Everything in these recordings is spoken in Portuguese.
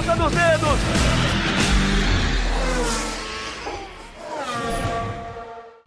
ponta dos dedos.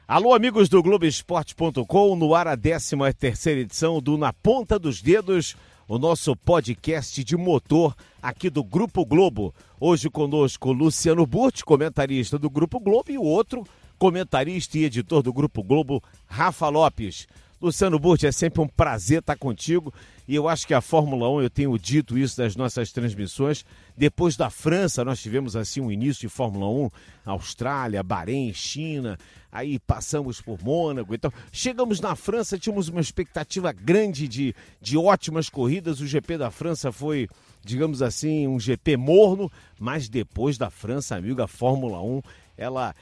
Alô, amigos do Globoesporte.com, no ar a 13 terceira edição do Na Ponta dos Dedos, o nosso podcast de motor aqui do Grupo Globo. Hoje conosco Luciano Burti, comentarista do Grupo Globo, e o outro comentarista e editor do Grupo Globo, Rafa Lopes. Luciano Burti, é sempre um prazer estar contigo e eu acho que a Fórmula 1, eu tenho dito isso das nossas transmissões, depois da França nós tivemos assim um início de Fórmula 1, Austrália, Bahrein, China, aí passamos por Mônaco, então chegamos na França, tínhamos uma expectativa grande de, de ótimas corridas, o GP da França foi, digamos assim, um GP morno, mas depois da França, amigo, a Fórmula 1, ela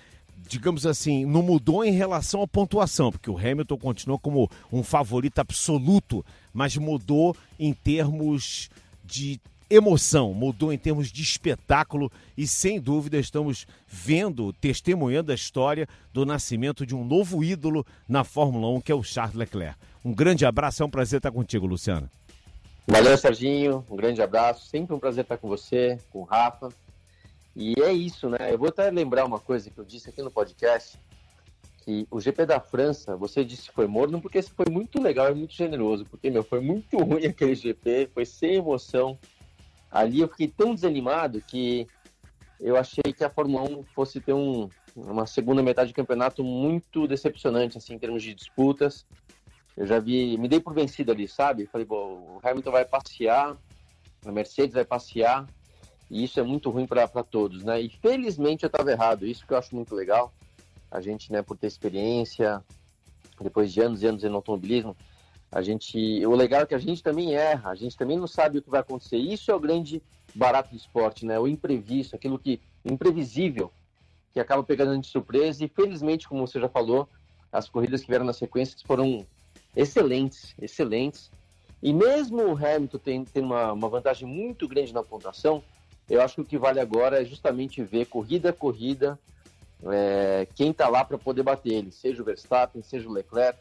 digamos assim, não mudou em relação à pontuação, porque o Hamilton continua como um favorito absoluto, mas mudou em termos de emoção, mudou em termos de espetáculo e sem dúvida estamos vendo, testemunhando a história do nascimento de um novo ídolo na Fórmula 1, que é o Charles Leclerc. Um grande abraço, é um prazer estar contigo, Luciano. Valeu, Serginho, um grande abraço, sempre um prazer estar com você, com o Rafa. E é isso, né? Eu vou até lembrar uma coisa que eu disse aqui no podcast, que o GP da França, você disse que foi morno porque foi muito legal e muito generoso, porque, meu, foi muito ruim aquele GP, foi sem emoção. Ali eu fiquei tão desanimado que eu achei que a Fórmula 1 fosse ter um, uma segunda metade de campeonato muito decepcionante, assim, em termos de disputas. Eu já vi, me dei por vencido ali, sabe? Falei, bom, o Hamilton vai passear, a Mercedes vai passear, e isso é muito ruim para todos, né? E felizmente eu estava errado, isso que eu acho muito legal. A gente, né, por ter experiência, depois de anos e anos no automobilismo, a gente, o legal é que a gente também erra, a gente também não sabe o que vai acontecer. Isso é o grande barato do esporte, né? O imprevisto, aquilo que imprevisível, que acaba pegando a gente de surpresa. E felizmente, como você já falou, as corridas que vieram na sequência foram excelentes, excelentes. E mesmo o Hamilton tem, tem uma, uma vantagem muito grande na pontuação, eu acho que o que vale agora é justamente ver corrida a corrida é, quem está lá para poder bater ele, seja o Verstappen, seja o Leclerc,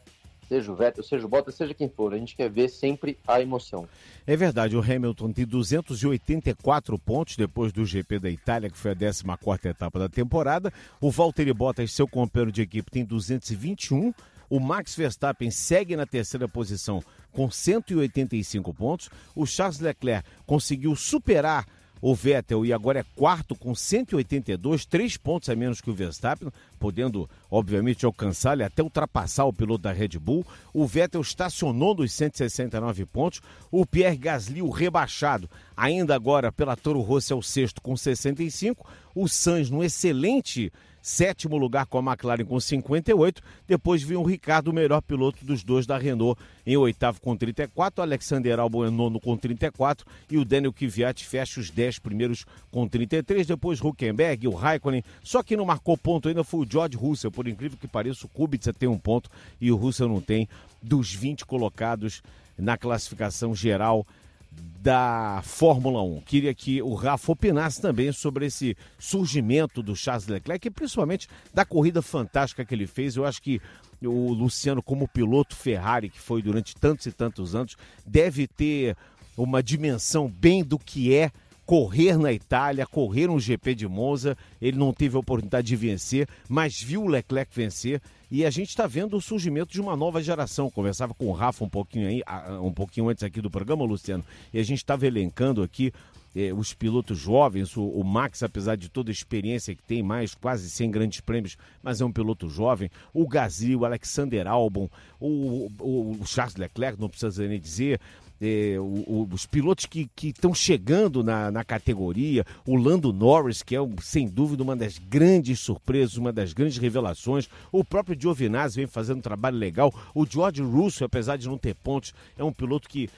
seja o Vettel, seja o Bottas, seja quem for. A gente quer ver sempre a emoção. É verdade, o Hamilton tem 284 pontos depois do GP da Itália, que foi a 14 etapa da temporada. O Valtteri Bottas, seu companheiro de equipe, tem 221. O Max Verstappen segue na terceira posição com 185 pontos. O Charles Leclerc conseguiu superar o Vettel e agora é quarto com 182, três pontos a menos que o Verstappen, podendo, obviamente, alcançar e até ultrapassar o piloto da Red Bull. O Vettel estacionou nos 169 pontos. O Pierre Gasly, o rebaixado, ainda agora pela Toro Rosso, é o sexto com 65. O Sainz, no excelente sétimo lugar com a McLaren com 58. Depois vinha o Ricardo, o melhor piloto dos dois da Renault, em oitavo com 34. O Alexander Albon em nono com 34. E o Daniel Kvyat fecha os 10 primeiros com 33. Depois Huckenberg, o Raikkonen. Só que não marcou ponto ainda foi o George Russell. Por incrível que pareça, o Kubica tem um ponto e o Russell não tem. Dos 20 colocados na classificação geral da Fórmula 1. Queria que o Rafa opinasse também sobre esse surgimento do Charles Leclerc e principalmente da corrida fantástica que ele fez. Eu acho que o Luciano, como piloto Ferrari, que foi durante tantos e tantos anos, deve ter uma dimensão bem do que é correr na Itália, correr um GP de Monza. Ele não teve a oportunidade de vencer, mas viu o Leclerc vencer e a gente está vendo o surgimento de uma nova geração. Conversava com o Rafa um pouquinho aí, um pouquinho antes aqui do programa, Luciano, e a gente estava elencando aqui eh, os pilotos jovens, o, o, Max, apesar de toda a experiência que tem, mais quase 100 grandes prêmios, mas é um piloto jovem, o Gasly, o Alexander Albon, o, o, o Charles Leclerc, não precisa nem dizer, é, o, o, os pilotos que estão chegando na, na categoria, o Lando Norris, que é sem dúvida uma das grandes surpresas, uma das grandes revelações, o próprio Giovinazzi vem fazendo um trabalho legal, o George Russell, apesar de não ter pontos, é um piloto que,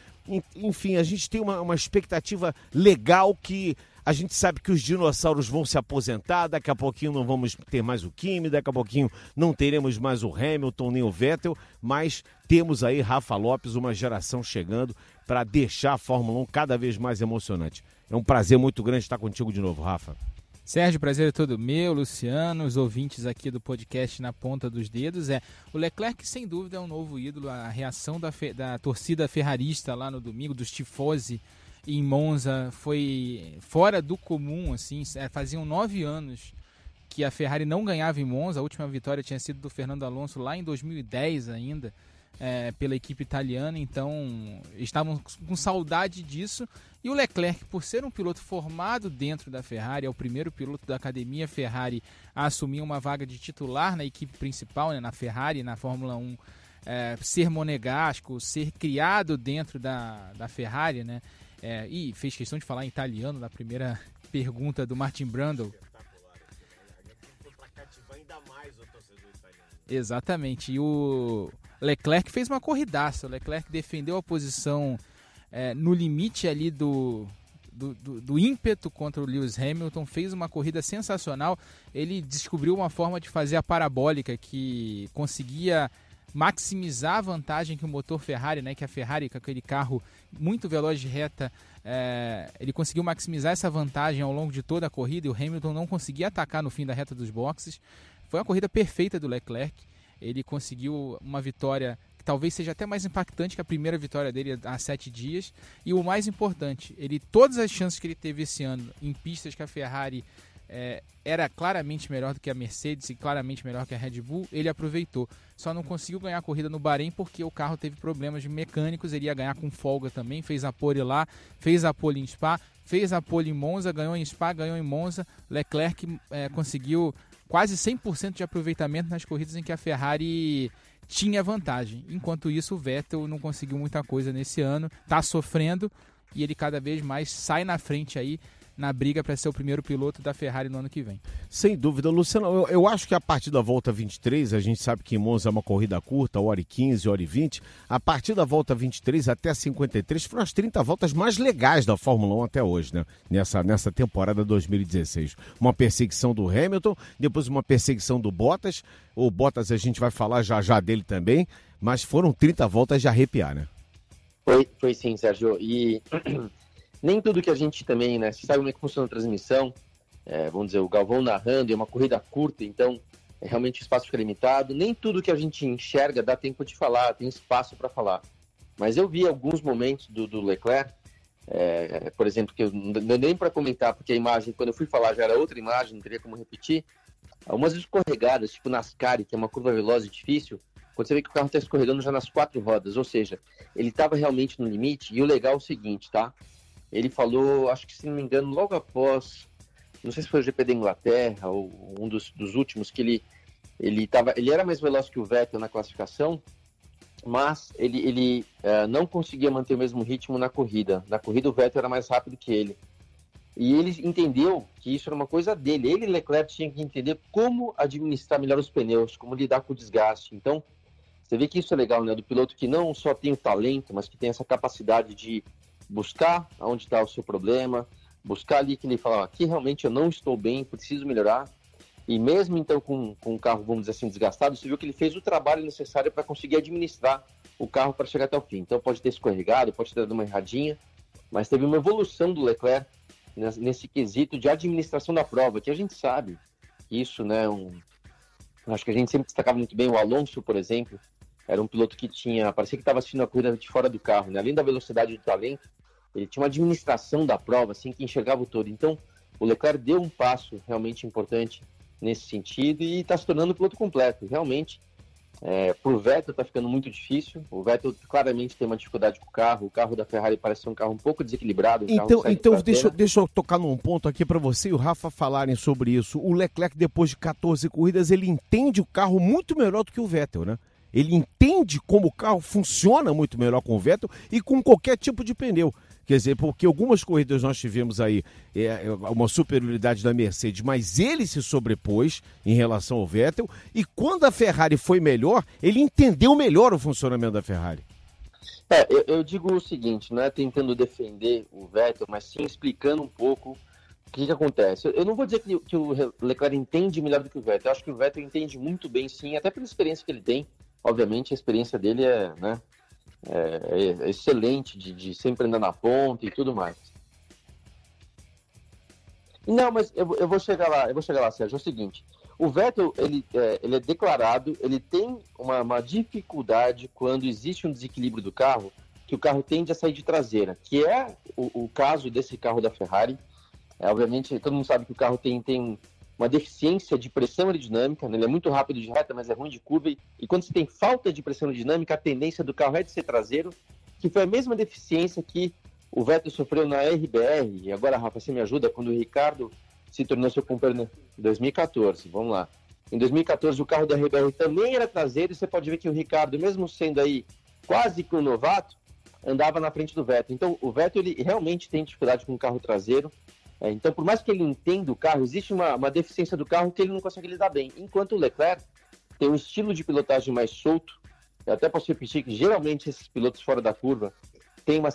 enfim, a gente tem uma, uma expectativa legal que a gente sabe que os dinossauros vão se aposentar, daqui a pouquinho não vamos ter mais o Kimi, daqui a pouquinho não teremos mais o Hamilton nem o Vettel, mas temos aí Rafa Lopes, uma geração chegando para deixar a Fórmula 1 cada vez mais emocionante. É um prazer muito grande estar contigo de novo, Rafa. Sérgio, prazer é todo meu, Luciano, os ouvintes aqui do podcast Na Ponta dos Dedos. É O Leclerc, sem dúvida, é um novo ídolo. A reação da, da torcida ferrarista lá no domingo, dos tifosi em Monza, foi fora do comum. assim. É, faziam nove anos que a Ferrari não ganhava em Monza. A última vitória tinha sido do Fernando Alonso lá em 2010 ainda é, pela equipe italiana, então estavam com saudade disso. E o Leclerc, por ser um piloto formado dentro da Ferrari, é o primeiro piloto da academia Ferrari a assumir uma vaga de titular na equipe principal, né, na Ferrari, na Fórmula 1, é, ser monegasco, ser criado dentro da, da Ferrari, né? É, e fez questão de falar em italiano na primeira pergunta do Martin Brundle. Exatamente. E o, Leclerc fez uma corridaça. O Leclerc defendeu a posição é, no limite ali do, do, do, do, ímpeto contra o Lewis Hamilton, fez uma corrida sensacional. Ele descobriu uma forma de fazer a parabólica que conseguia maximizar a vantagem que o motor Ferrari, né, que a Ferrari com aquele carro muito veloz de reta, é, ele conseguiu maximizar essa vantagem ao longo de toda a corrida e o Hamilton não conseguia atacar no fim da reta dos boxes. Foi uma corrida perfeita do Leclerc ele conseguiu uma vitória que talvez seja até mais impactante que a primeira vitória dele há sete dias. E o mais importante, ele todas as chances que ele teve esse ano em pistas que a Ferrari é, era claramente melhor do que a Mercedes e claramente melhor que a Red Bull, ele aproveitou. Só não conseguiu ganhar a corrida no Bahrein porque o carro teve problemas mecânicos, ele ia ganhar com folga também, fez a pole lá, fez a pole em Spa, fez a pole em Monza, ganhou em Spa, ganhou em Monza, Leclerc é, conseguiu quase 100% de aproveitamento nas corridas em que a Ferrari tinha vantagem. Enquanto isso, o Vettel não conseguiu muita coisa nesse ano, está sofrendo e ele cada vez mais sai na frente aí na briga para ser o primeiro piloto da Ferrari no ano que vem. Sem dúvida, Luciano, eu, eu, acho que a partir da volta 23, a gente sabe que em Monza é uma corrida curta, hora e 15, hora e 20, a partir da volta 23 até 53 foram as 30 voltas mais legais da Fórmula 1 até hoje, né? Nessa, nessa temporada 2016. Uma perseguição do Hamilton, depois uma perseguição do Bottas, o Bottas a gente vai falar já já dele também, mas foram 30 voltas de arrepiar, né? Foi, foi sim, Sérgio. E nem tudo que a gente também, né? Você sabe como é que funciona a transmissão, é, vamos dizer, o Galvão narrando, é uma corrida curta, então é realmente o espaço fica limitado. Nem tudo que a gente enxerga dá tempo de falar, tem espaço para falar. Mas eu vi alguns momentos do, do Leclerc, é, por exemplo, que eu não nem para comentar, porque a imagem, quando eu fui falar, já era outra imagem, não teria como repetir. Algumas escorregadas, tipo Nascar, que é uma curva veloz e difícil, quando você vê que o carro está escorregando já nas quatro rodas, ou seja, ele estava realmente no limite. E o legal é o seguinte, tá? Ele falou, acho que se não me engano, logo após, não sei se foi o GP da Inglaterra ou um dos, dos últimos, que ele ele tava, ele era mais veloz que o Vettel na classificação, mas ele, ele uh, não conseguia manter o mesmo ritmo na corrida. Na corrida o Vettel era mais rápido que ele. E ele entendeu que isso era uma coisa dele. Ele Leclerc tinham que entender como administrar melhor os pneus, como lidar com o desgaste. Então, você vê que isso é legal, né? Do piloto que não só tem o talento, mas que tem essa capacidade de buscar onde está o seu problema, buscar ali que ele fala, aqui realmente eu não estou bem, preciso melhorar. E mesmo então com, com o carro, vamos dizer assim, desgastado, você viu que ele fez o trabalho necessário para conseguir administrar o carro para chegar até o fim. Então pode ter escorregado, pode ter dado uma erradinha, mas teve uma evolução do Leclerc nesse, nesse quesito de administração da prova, que a gente sabe isso, né, um, acho que a gente sempre destacava muito bem o Alonso, por exemplo, era um piloto que tinha, parecia que estava assistindo a corrida de fora do carro, né? Além da velocidade e do talento, ele tinha uma administração da prova, assim, que enxergava o todo. Então, o Leclerc deu um passo realmente importante nesse sentido e está se tornando um piloto completo. Realmente, é, para o Vettel está ficando muito difícil. O Vettel claramente tem uma dificuldade com o carro. O carro da Ferrari parece ser um carro um pouco desequilibrado. Um então, então deixa, deixa eu tocar num ponto aqui para você e o Rafa falarem sobre isso. O Leclerc, depois de 14 corridas, ele entende o carro muito melhor do que o Vettel, né? Ele entende como o carro funciona muito melhor com o Vettel e com qualquer tipo de pneu. Quer dizer, porque algumas corridas nós tivemos aí é, é, uma superioridade da Mercedes, mas ele se sobrepôs em relação ao Vettel. E quando a Ferrari foi melhor, ele entendeu melhor o funcionamento da Ferrari. É, eu, eu digo o seguinte, não é tentando defender o Vettel, mas sim explicando um pouco o que, que acontece. Eu não vou dizer que, que, o Leclerc entende melhor do que o Vettel. Eu acho que o Vettel entende muito bem, sim, até pela experiência que ele tem. Obviamente, a experiência dele é, né, é, é excelente de, de, sempre andar na ponta e tudo mais. Não, mas eu, eu vou chegar lá, eu vou chegar lá, Sérgio. É o seguinte, o Vettel, ele é, ele é declarado, ele tem uma, uma, dificuldade quando existe um desequilíbrio do carro, que o carro tende a sair de traseira, que é o, o caso desse carro da Ferrari. É, obviamente, todo mundo sabe que o carro tem, tem uma deficiência de pressão aerodinâmica, né? ele é muito rápido de reta, mas é ruim de curva, e, quando você tem falta de pressão aerodinâmica, a tendência do carro é de ser traseiro, que foi a mesma deficiência que o Vettel sofreu na RBR, e agora, Rafa, você me ajuda, quando o Ricardo se tornou seu companheiro em 2014, vamos lá. Em 2014, o carro da RBR também era traseiro, e você pode ver que o Ricardo, mesmo sendo aí quase que um novato, andava na frente do Vettel. Então, o Vettel ele realmente tem dificuldade com o carro traseiro. É, então, por mais que ele entenda o carro, existe uma, uma deficiência do carro que ele não consegue lidar bem. Enquanto o Leclerc tem um estilo de pilotagem mais solto, eu até posso repetir que geralmente esses pilotos fora da curva tem uma,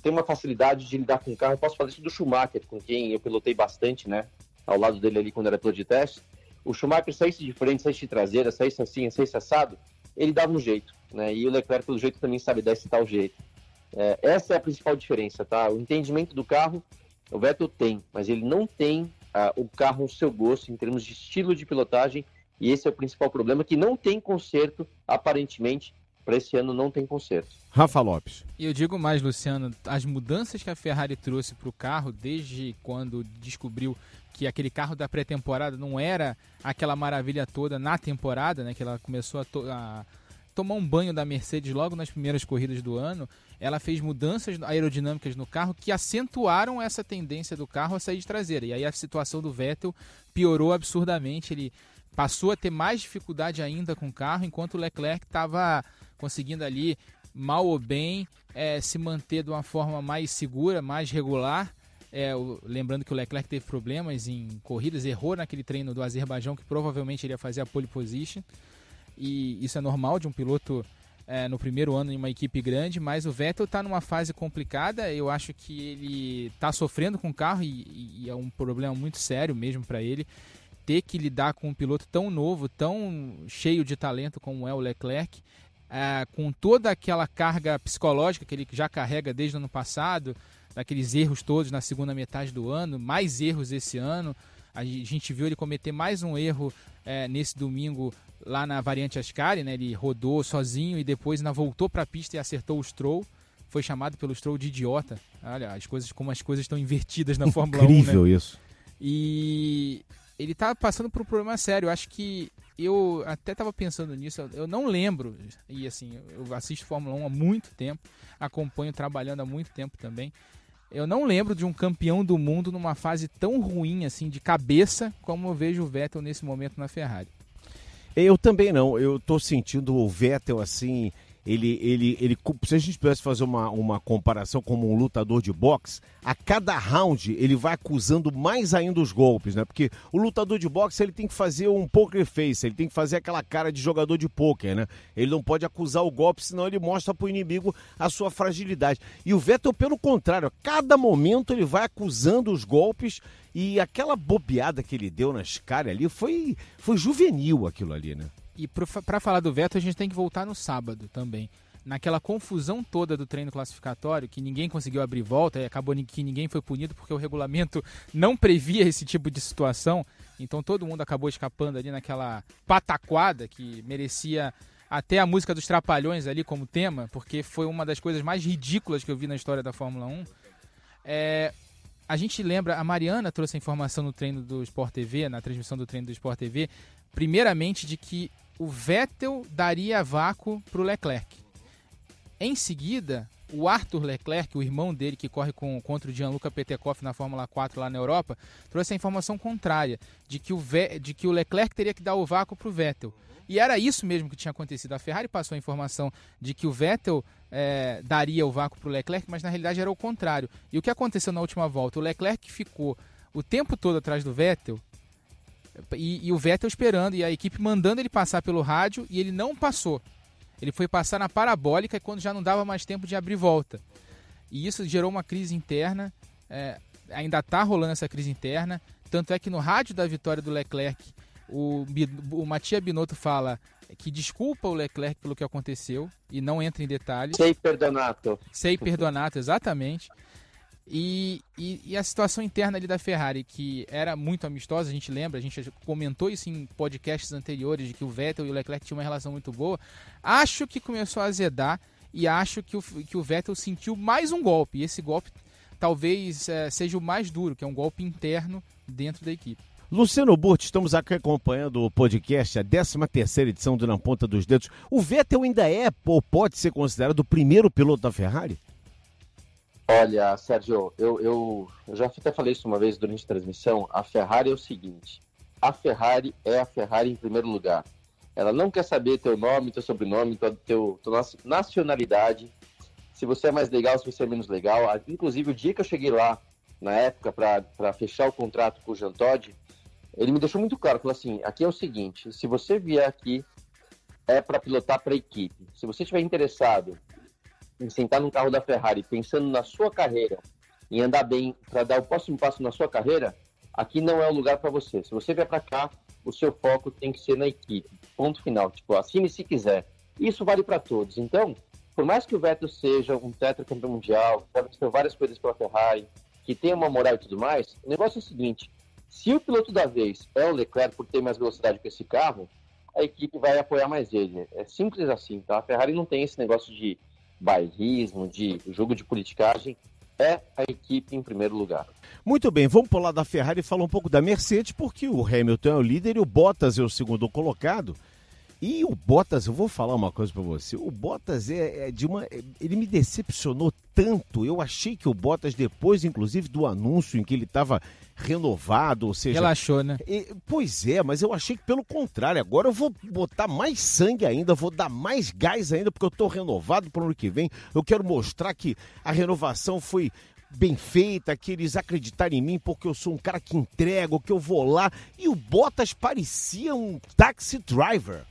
tem uma facilidade de lidar com o carro. Eu posso falar isso do Schumacher, com quem eu pilotei bastante, né? Ao lado dele ali quando era piloto de teste. O Schumacher saísse de frente, saísse de traseira, saísse assim, saísse assado, ele dava um jeito, né? E o Leclerc, pelo jeito, também sabe dar esse tal jeito. É, essa é a principal diferença, tá? O entendimento do carro, o Vettel tem, mas ele não tem ah, o carro ao seu gosto em termos de estilo de pilotagem, e esse é o principal problema, que não tem conserto, aparentemente, para esse ano não tem conserto. Rafa Lopes. E eu digo mais, Luciano, as mudanças que a Ferrari trouxe para o carro desde quando descobriu que aquele carro da pré-temporada não era aquela maravilha toda na temporada, né? Que ela começou a, to a tomar um banho da Mercedes logo nas primeiras corridas do ano. Ela fez mudanças aerodinâmicas no carro que acentuaram essa tendência do carro a sair de traseira. E aí a situação do Vettel piorou absurdamente. Ele passou a ter mais dificuldade ainda com o carro, enquanto o Leclerc estava conseguindo ali, mal ou bem, é, se manter de uma forma mais segura, mais regular. É, o, lembrando que o Leclerc teve problemas em corridas, errou naquele treino do Azerbaijão, que provavelmente ele ia fazer a pole position. E isso é normal de um piloto é, no primeiro ano em uma equipe grande, mas o Vettel está numa fase complicada. Eu acho que ele está sofrendo com o carro e, e, é um problema muito sério mesmo para ele ter que lidar com um piloto tão novo, tão cheio de talento como é o Leclerc é, com toda aquela carga psicológica que ele já carrega desde o ano passado, daqueles erros todos na segunda metade do ano, mais erros esse ano. A gente viu ele cometer mais um erro é, nesse domingo lá na variante Ascari, né? Ele rodou sozinho e depois ainda voltou para a pista e acertou o Stroll. Foi chamado pelo Stroll de idiota. Olha, as coisas como as coisas estão invertidas na Fórmula 1. Incrível né? isso. E ele está passando por um problema sério. Eu acho que eu até estava pensando nisso, eu não lembro, e assim, eu assisto Fórmula 1 há muito tempo, acompanho trabalhando há muito tempo também. Eu não lembro de um campeão do mundo numa fase tão ruim assim de cabeça como eu vejo o Vettel nesse momento na Ferrari. Eu também não. Eu estou sentindo o Vettel assim ele, ele, ele, se a gente pudesse fazer uma, uma comparação como um lutador de boxe, a cada round ele vai acusando mais ainda os golpes, né? Porque o lutador de boxe ele tem que fazer um poker face, ele tem que fazer aquela cara de jogador de poker, né? Ele não pode acusar o golpe, senão ele mostra para o inimigo a sua fragilidade. E o Vettel, pelo contrário, a cada momento ele vai acusando os golpes e aquela bobeada que ele deu nas caras ali foi, foi juvenil aquilo ali, né? E para falar do veto, a gente tem que voltar no sábado também. Naquela confusão toda do treino classificatório, que ninguém conseguiu abrir volta e acabou que ninguém foi punido porque o regulamento não previa esse tipo de situação. Então todo mundo acabou escapando ali naquela pataquada que merecia até a música dos Trapalhões ali como tema, porque foi uma das coisas mais ridículas que eu vi na história da Fórmula 1. É, a gente lembra, a Mariana trouxe a informação no treino do Sport TV, na transmissão do treino do Sport TV, primeiramente de que o Vettel daria vácuo para o Leclerc. Em seguida, o Arthur Leclerc, o irmão dele que corre com, contra o Gianluca Petekoff na Fórmula 4 lá na Europa, trouxe a informação contrária, de que o, Ve de que o Leclerc teria que dar o vácuo para o Vettel. E era isso mesmo que tinha acontecido. A Ferrari passou a informação de que o Vettel é, daria o vácuo para o Leclerc, mas na realidade era o contrário. E o que aconteceu na última volta? O Leclerc ficou o tempo todo atrás do Vettel e, e, o Vettel esperando e a equipe mandando ele passar pelo rádio e ele não passou. Ele foi passar na parabólica quando já não dava mais tempo de abrir volta. E isso gerou uma crise interna. É, ainda está rolando essa crise interna. Tanto é que no rádio da vitória do Leclerc, o, o Matia Binotto fala que desculpa o Leclerc pelo que aconteceu e não entra em detalhes. Sei perdonato. Sei perdonato, exatamente. E, e, e, a situação interna ali da Ferrari, que era muito amistosa, a gente lembra, a gente comentou isso em podcasts anteriores, de que o Vettel e o Leclerc tinham uma relação muito boa. Acho que começou a azedar e acho que o, que o Vettel sentiu mais um golpe. E esse golpe talvez é, seja o mais duro, que é um golpe interno dentro da equipe. Luciano Burti, estamos aqui acompanhando o podcast, a 13 terceira edição do Na Ponta dos Dedos. O Vettel ainda é ou pode ser considerado o primeiro piloto da Ferrari? Olha, Sérgio, eu, eu, eu já até falei isso uma vez durante a transmissão. A Ferrari é o seguinte: a Ferrari é a Ferrari em primeiro lugar. Ela não quer saber teu nome, teu sobrenome, teu, teu, tua nacionalidade, se você é mais legal, se você é menos legal. Inclusive, o dia que eu cheguei lá, na época, para fechar o contrato com o Jean Todt, ele me deixou muito claro, falou assim, aqui é o seguinte, se você vier aqui, é para pilotar para a equipe. Se você estiver interessado em sentar no carro da Ferrari, pensando na sua carreira, em andar bem, para dar o próximo passo na sua carreira, aqui não é o lugar para você. Se você vier para cá, o seu foco tem que ser na equipe. Ponto final. Tipo, assine se quiser. Isso vale para todos. Então, por mais que o Vettel seja um tetracampeão mundial, pode ter várias coisas pela Ferrari, que tenha uma moral e tudo mais, o negócio é o seguinte: se o piloto da vez é o Leclerc por ter mais velocidade que esse carro, a equipe vai apoiar mais ele. É simples assim, tá? A Ferrari não tem esse negócio de bairrismo, de jogo de politicagem. É a equipe em primeiro lugar. Muito bem, vamos pular da Ferrari e falar um pouco da Mercedes, porque o Hamilton é o líder e o Bottas é o segundo colocado. E o Bottas, eu vou falar uma coisa para você. O Bottas é, é, de uma. Ele me decepcionou tanto. Eu achei que o Bottas, depois, inclusive, do anúncio em que ele estava renovado, ou seja. Relaxou, né? pois é, mas eu achei que pelo contrário. Agora eu vou botar mais sangue ainda, vou dar mais gás ainda, porque eu estou renovado para o ano que vem. Eu quero mostrar que a renovação foi bem feita, que eles acreditarem em mim porque eu sou um cara que entrega, que eu vou lá. E o Bottas parecia um taxi driver.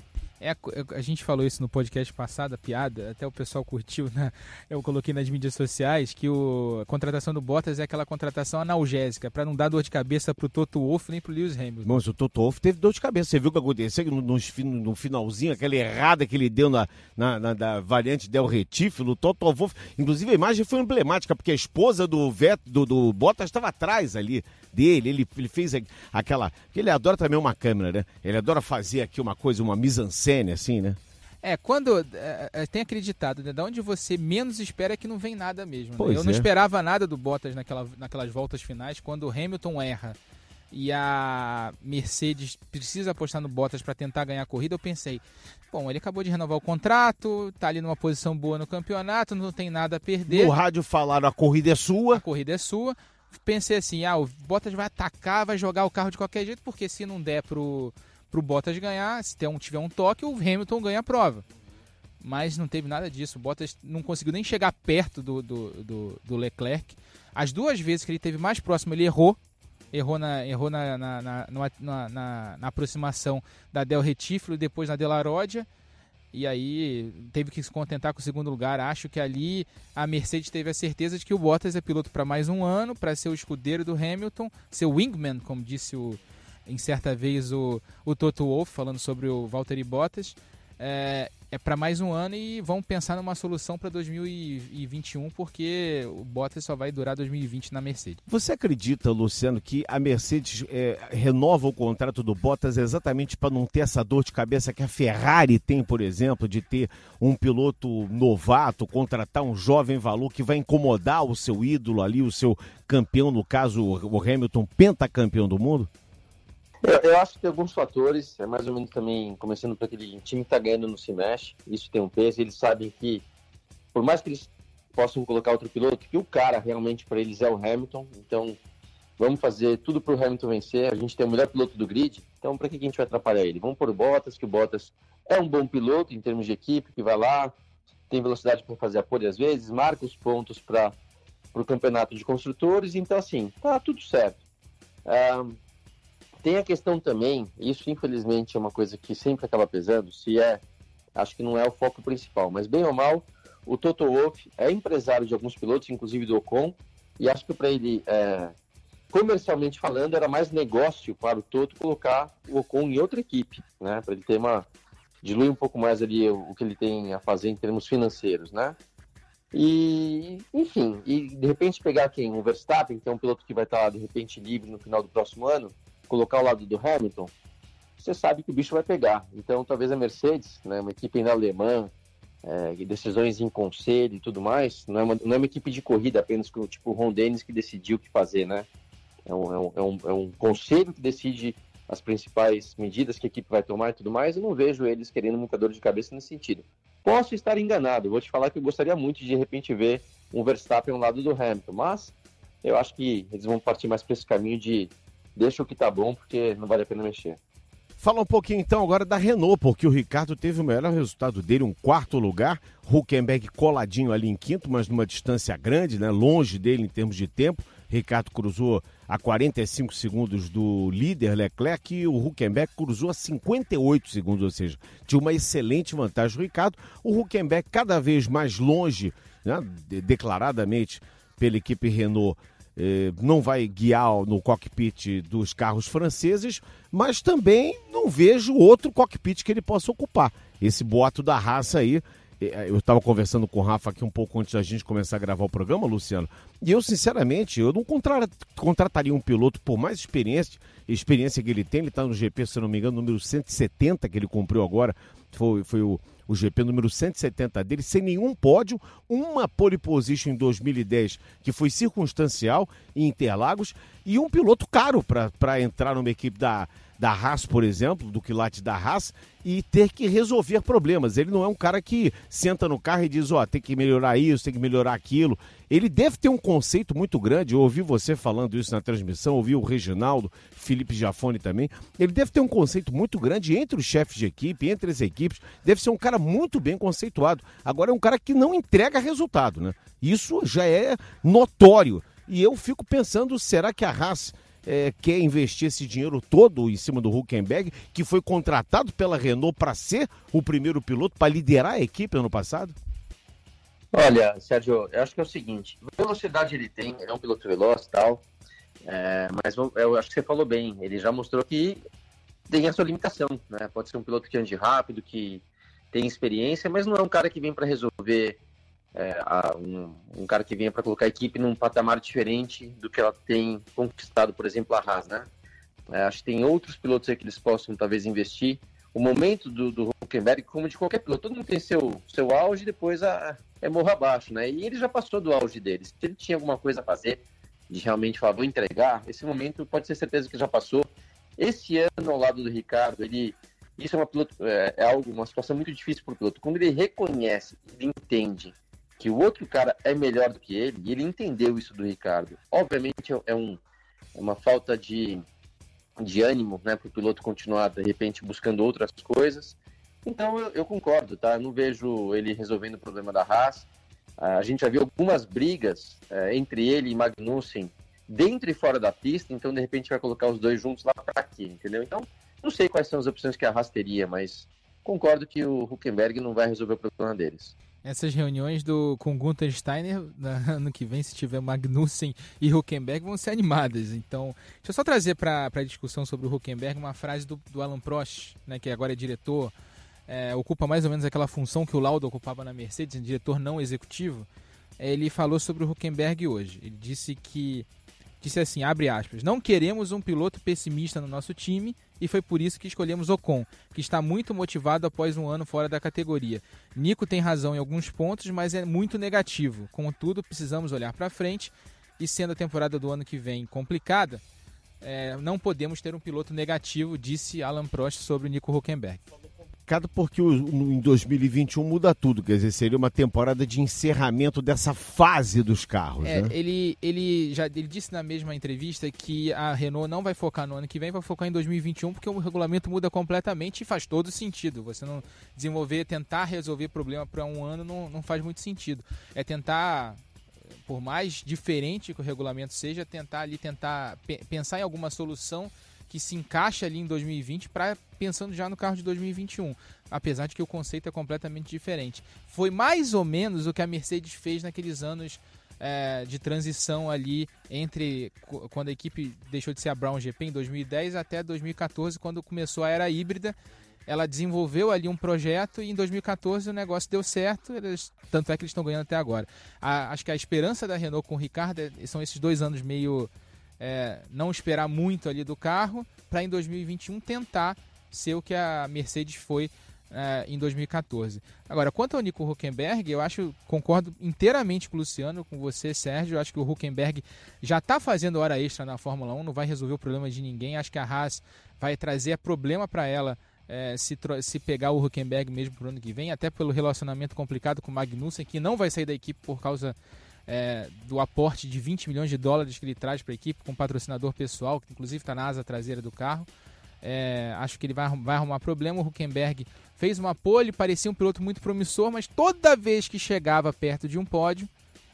É, a, a, gente falou isso no podcast passado, a piada, até o pessoal curtiu, né? eu coloquei nas mídias sociais, que o, a contratação do Bottas é aquela contratação analgésica, para não dar dor de cabeça pro Toto Wolff nem pro Lewis Hamilton. Mas o Toto Wolff teve dor de cabeça, você viu o que aconteceu no, no, no finalzinho, aquela errada que ele deu na, na, na variante Del Retífilo, o Toto Wolff, inclusive a imagem foi emblemática, porque a esposa do, Vet, do, do Bottas estava atrás ali dele, ele, ele fez aquela, ele adora também uma câmera, né? Ele adora fazer aqui uma coisa, uma mise-en-scène, assim, né? É, quando. É, é, tem acreditado, né? Da onde você menos espera é que não vem nada mesmo. Né? Eu não é. esperava nada do Bottas naquela, naquelas voltas finais, quando o Hamilton erra e a Mercedes precisa apostar no Bottas para tentar ganhar a corrida, eu pensei, bom, ele acabou de renovar o contrato, tá ali numa posição boa no campeonato, não tem nada a perder. No rádio falaram a corrida é sua. A corrida é sua. Pensei assim, ah, o Bottas vai atacar, vai jogar o carro de qualquer jeito, porque se não der pro para o Bottas ganhar. Se um, tiver um toque, o Hamilton ganha a prova. Mas não teve nada disso. O Bottas não conseguiu nem chegar perto do, do, do, do Leclerc. As duas vezes que ele teve mais próximo, ele errou. Errou na, errou na, na, na, na, na, aproximação da Del Retífilo e depois na Delaródia. E aí teve que se contentar com o segundo lugar. Acho que ali a Mercedes teve a certeza de que o Bottas é piloto para mais um ano, para ser o escudeiro do Hamilton, ser o wingman, como disse o, em certa vez o, o Toto Wolff falando sobre o Valtteri Bottas. É, é para mais um ano e vão pensar numa solução para 2021, porque o Bottas só vai durar 2020 na Mercedes. Você acredita, Luciano, que a Mercedes é, renova o contrato do Bottas exatamente para não ter essa dor de cabeça que a Ferrari tem, por exemplo, de ter um piloto novato, contratar um jovem valor que vai incomodar o seu ídolo ali, o seu campeão, no caso o Hamilton, pentacampeão do mundo? Eu, eu, acho que alguns fatores, é mais ou menos também começando por aquele time que tá ganhando não se mexe, isso tem um peso, eles sabem que, por mais que eles possam colocar outro piloto, que o cara realmente para eles é o Hamilton, então vamos fazer tudo para o Hamilton vencer, a gente tem o melhor piloto do grid, então para que a gente vai atrapalhar ele? Vamos por Bottas, que o Bottas é um bom piloto em termos de equipe, que vai lá, tem velocidade para fazer a pole às vezes, marca os pontos para o campeonato de construtores, então assim, tá tudo certo. Um, tem a questão também, isso infelizmente é uma coisa que sempre acaba pesando, se é, acho que não é o foco principal, mas bem ou mal, o Toto Wolff é empresário de alguns pilotos, inclusive do Ocon, e acho que para ele, é, comercialmente falando, era mais negócio para o Toto colocar o Ocon em outra equipe, né, para ele ter uma, diluir um pouco mais ali o, que ele tem a fazer em termos financeiros, né. E, enfim, e de repente pegar quem? O Verstappen, que é um piloto que vai estar de repente livre no final do próximo ano, colocar ao lado do Hamilton, você sabe que o bicho vai pegar. Então talvez a Mercedes, né, uma equipe ainda alemã, é, decisões em conselho e tudo mais, não é, uma, não é uma equipe de corrida apenas com tipo o Ron Dennis que decidiu o que fazer, né? É um, é um, é um, é um conselho que decide as principais medidas que a equipe vai tomar e tudo mais, eu não vejo eles querendo muita dor de cabeça nesse sentido. Posso estar enganado, vou te falar que eu gostaria muito de de repente ver um Verstappen ao lado do Hamilton, mas eu acho que eles vão partir mais para esse caminho de deixa o que tá bom, porque não vale a pena mexer. Fala um pouquinho então agora da Renault, porque o Ricardo teve o melhor resultado dele, um quarto lugar, Huckenberg coladinho ali em quinto, mas numa distância grande, né, longe dele em termos de tempo. Ricardo cruzou a 45 segundos do líder Leclerc e o Huckenberg cruzou a 58 segundos, ou seja, tinha uma excelente vantagem o Ricardo. O Huckenberg cada vez mais longe, né, declaradamente pela equipe Renault, não vai guiar no cockpit dos carros franceses, mas também não vejo outro cockpit que ele possa ocupar. Esse boato da raça aí é, eu estava conversando com o Rafa aqui um pouco antes da gente começar a gravar o programa, Luciano, e eu, sinceramente, eu não contra contrataria um piloto por mais experiência, experiência que ele tem, ele está no GP, se não me engano, número 170 que ele cumpriu agora, foi, foi o, o GP número 170 dele, sem nenhum pódio, uma pole position em 2010 que foi circunstancial em Interlagos, e um piloto caro para entrar numa equipe da, da Haas, por exemplo, do quilate da Haas, e ter que resolver problemas. Ele não é um cara que senta no carro e diz, ó, oh, tem que melhorar isso, tem que melhorar aquilo. Ele deve ter um conceito muito grande. Eu ouvi você falando isso na transmissão, ouvi o Reginaldo, Felipe Jafone também. Ele deve ter um conceito muito grande entre os chefes de equipe, entre as equipes. Deve ser um cara muito bem conceituado. Agora é um cara que não entrega resultado, né? Isso já é notório. E eu fico pensando, será que a Haas é, quer investir esse dinheiro todo em cima do Huckenberg, que foi contratado pela Renault para ser o primeiro piloto, para liderar a equipe ano passado? Olha, Sérgio, eu acho que é o seguinte: velocidade ele tem, é um piloto veloz tal, é, mas eu acho que você falou bem, ele já mostrou que tem a sua limitação, né? Pode ser um piloto que ande rápido, que tem experiência, mas não é um cara que vem para resolver é, um, um, cara que vinha para colocar a equipe num patamar diferente do que ela tem conquistado, por exemplo, a Haas, né? É, acho que tem outros pilotos aí que eles possam talvez investir. O momento do, do Huckenberg, como de qualquer piloto, todo mundo tem seu, seu auge depois a, é morro abaixo, né? E ele já passou do auge dele. Se ele tinha alguma coisa a fazer, de realmente falar, vou entregar, esse momento pode ser certeza que já passou. Esse ano, ao lado do Ricardo, ele isso é uma piloto, é, é algo, uma situação muito difícil para o piloto. Quando ele reconhece, ele entende que o outro cara é melhor do que ele, e ele entendeu isso do Ricardo. Obviamente é, é, um, é uma falta de, de ânimo né, para o piloto continuar, de repente, buscando outras coisas. Então eu, eu concordo, tá? Eu não vejo ele resolvendo o problema da Haas. A gente já viu algumas brigas é, entre ele e Magnussen dentro e fora da pista, então de repente vai colocar os dois juntos lá para aqui, entendeu? Então, não sei quais são as opções que a Haas teria, mas concordo que o Huckenberg não vai resolver o problema deles essas reuniões do, com Gunther Steiner no ano que vem, se tiver Magnussen e Huckenberg, vão ser animadas. Então, deixa eu só trazer para a discussão sobre o Huckenberg uma frase do, do Alan Prost, né, que agora é diretor, é, ocupa mais ou menos aquela função que o Lauda ocupava na Mercedes, diretor não executivo. É, ele falou sobre o Huckenberg hoje. Ele disse que disse assim, abre aspas, não queremos um piloto pessimista no nosso time e foi por isso que escolhemos Ocon, que está muito motivado após um ano fora da categoria. Nico tem razão em alguns pontos, mas é muito negativo. Contudo, precisamos olhar para frente e sendo a temporada do ano que vem complicada, é, não podemos ter um piloto negativo, disse Alan Prost sobre Nico Huckenberg complicado porque o, em 2021 muda tudo, quer dizer, seria uma temporada de encerramento dessa fase dos carros. É, né? ele, ele já ele disse na mesma entrevista que a Renault não vai focar no ano que vem, vai focar em 2021, porque o regulamento muda completamente e faz todo sentido. Você não desenvolver, tentar resolver problema para um ano não, não faz muito sentido. É tentar por mais diferente que o regulamento seja, tentar ali tentar pensar em alguma solução que se encaixa ali em 2020 para pensando já no carro de 2021, apesar de que o conceito é completamente diferente. Foi mais ou menos o que a Mercedes fez naqueles anos é, de transição ali entre quando a equipe deixou de ser a Brown GP em 2010 até 2014, quando começou a era híbrida ela desenvolveu ali um projeto e em 2014 o negócio deu certo, eles, tanto é que eles estão ganhando até agora. A, acho que a esperança da Renault com o Ricardo é, são esses dois anos meio é, não esperar muito ali do carro para em 2021 tentar ser o que a Mercedes foi é, em 2014. Agora, quanto ao Nico Huckenberg, eu acho, concordo inteiramente com o Luciano, com você, Sérgio. Eu acho que o Huckenberg já está fazendo hora extra na Fórmula 1, não vai resolver o problema de ninguém. Acho que a Haas vai trazer problema para ela é, se, se pegar o Huckenberg mesmo para o ano que vem, até pelo relacionamento complicado com o Magnussen, que não vai sair da equipe por causa é, do aporte de 20 milhões de dólares que ele traz para a equipe, com patrocinador pessoal, que inclusive está na asa traseira do carro. É, acho que ele vai, vai arrumar problema. O Huckenberg fez uma pole, parecia um piloto muito promissor, mas toda vez que chegava perto de um pódio,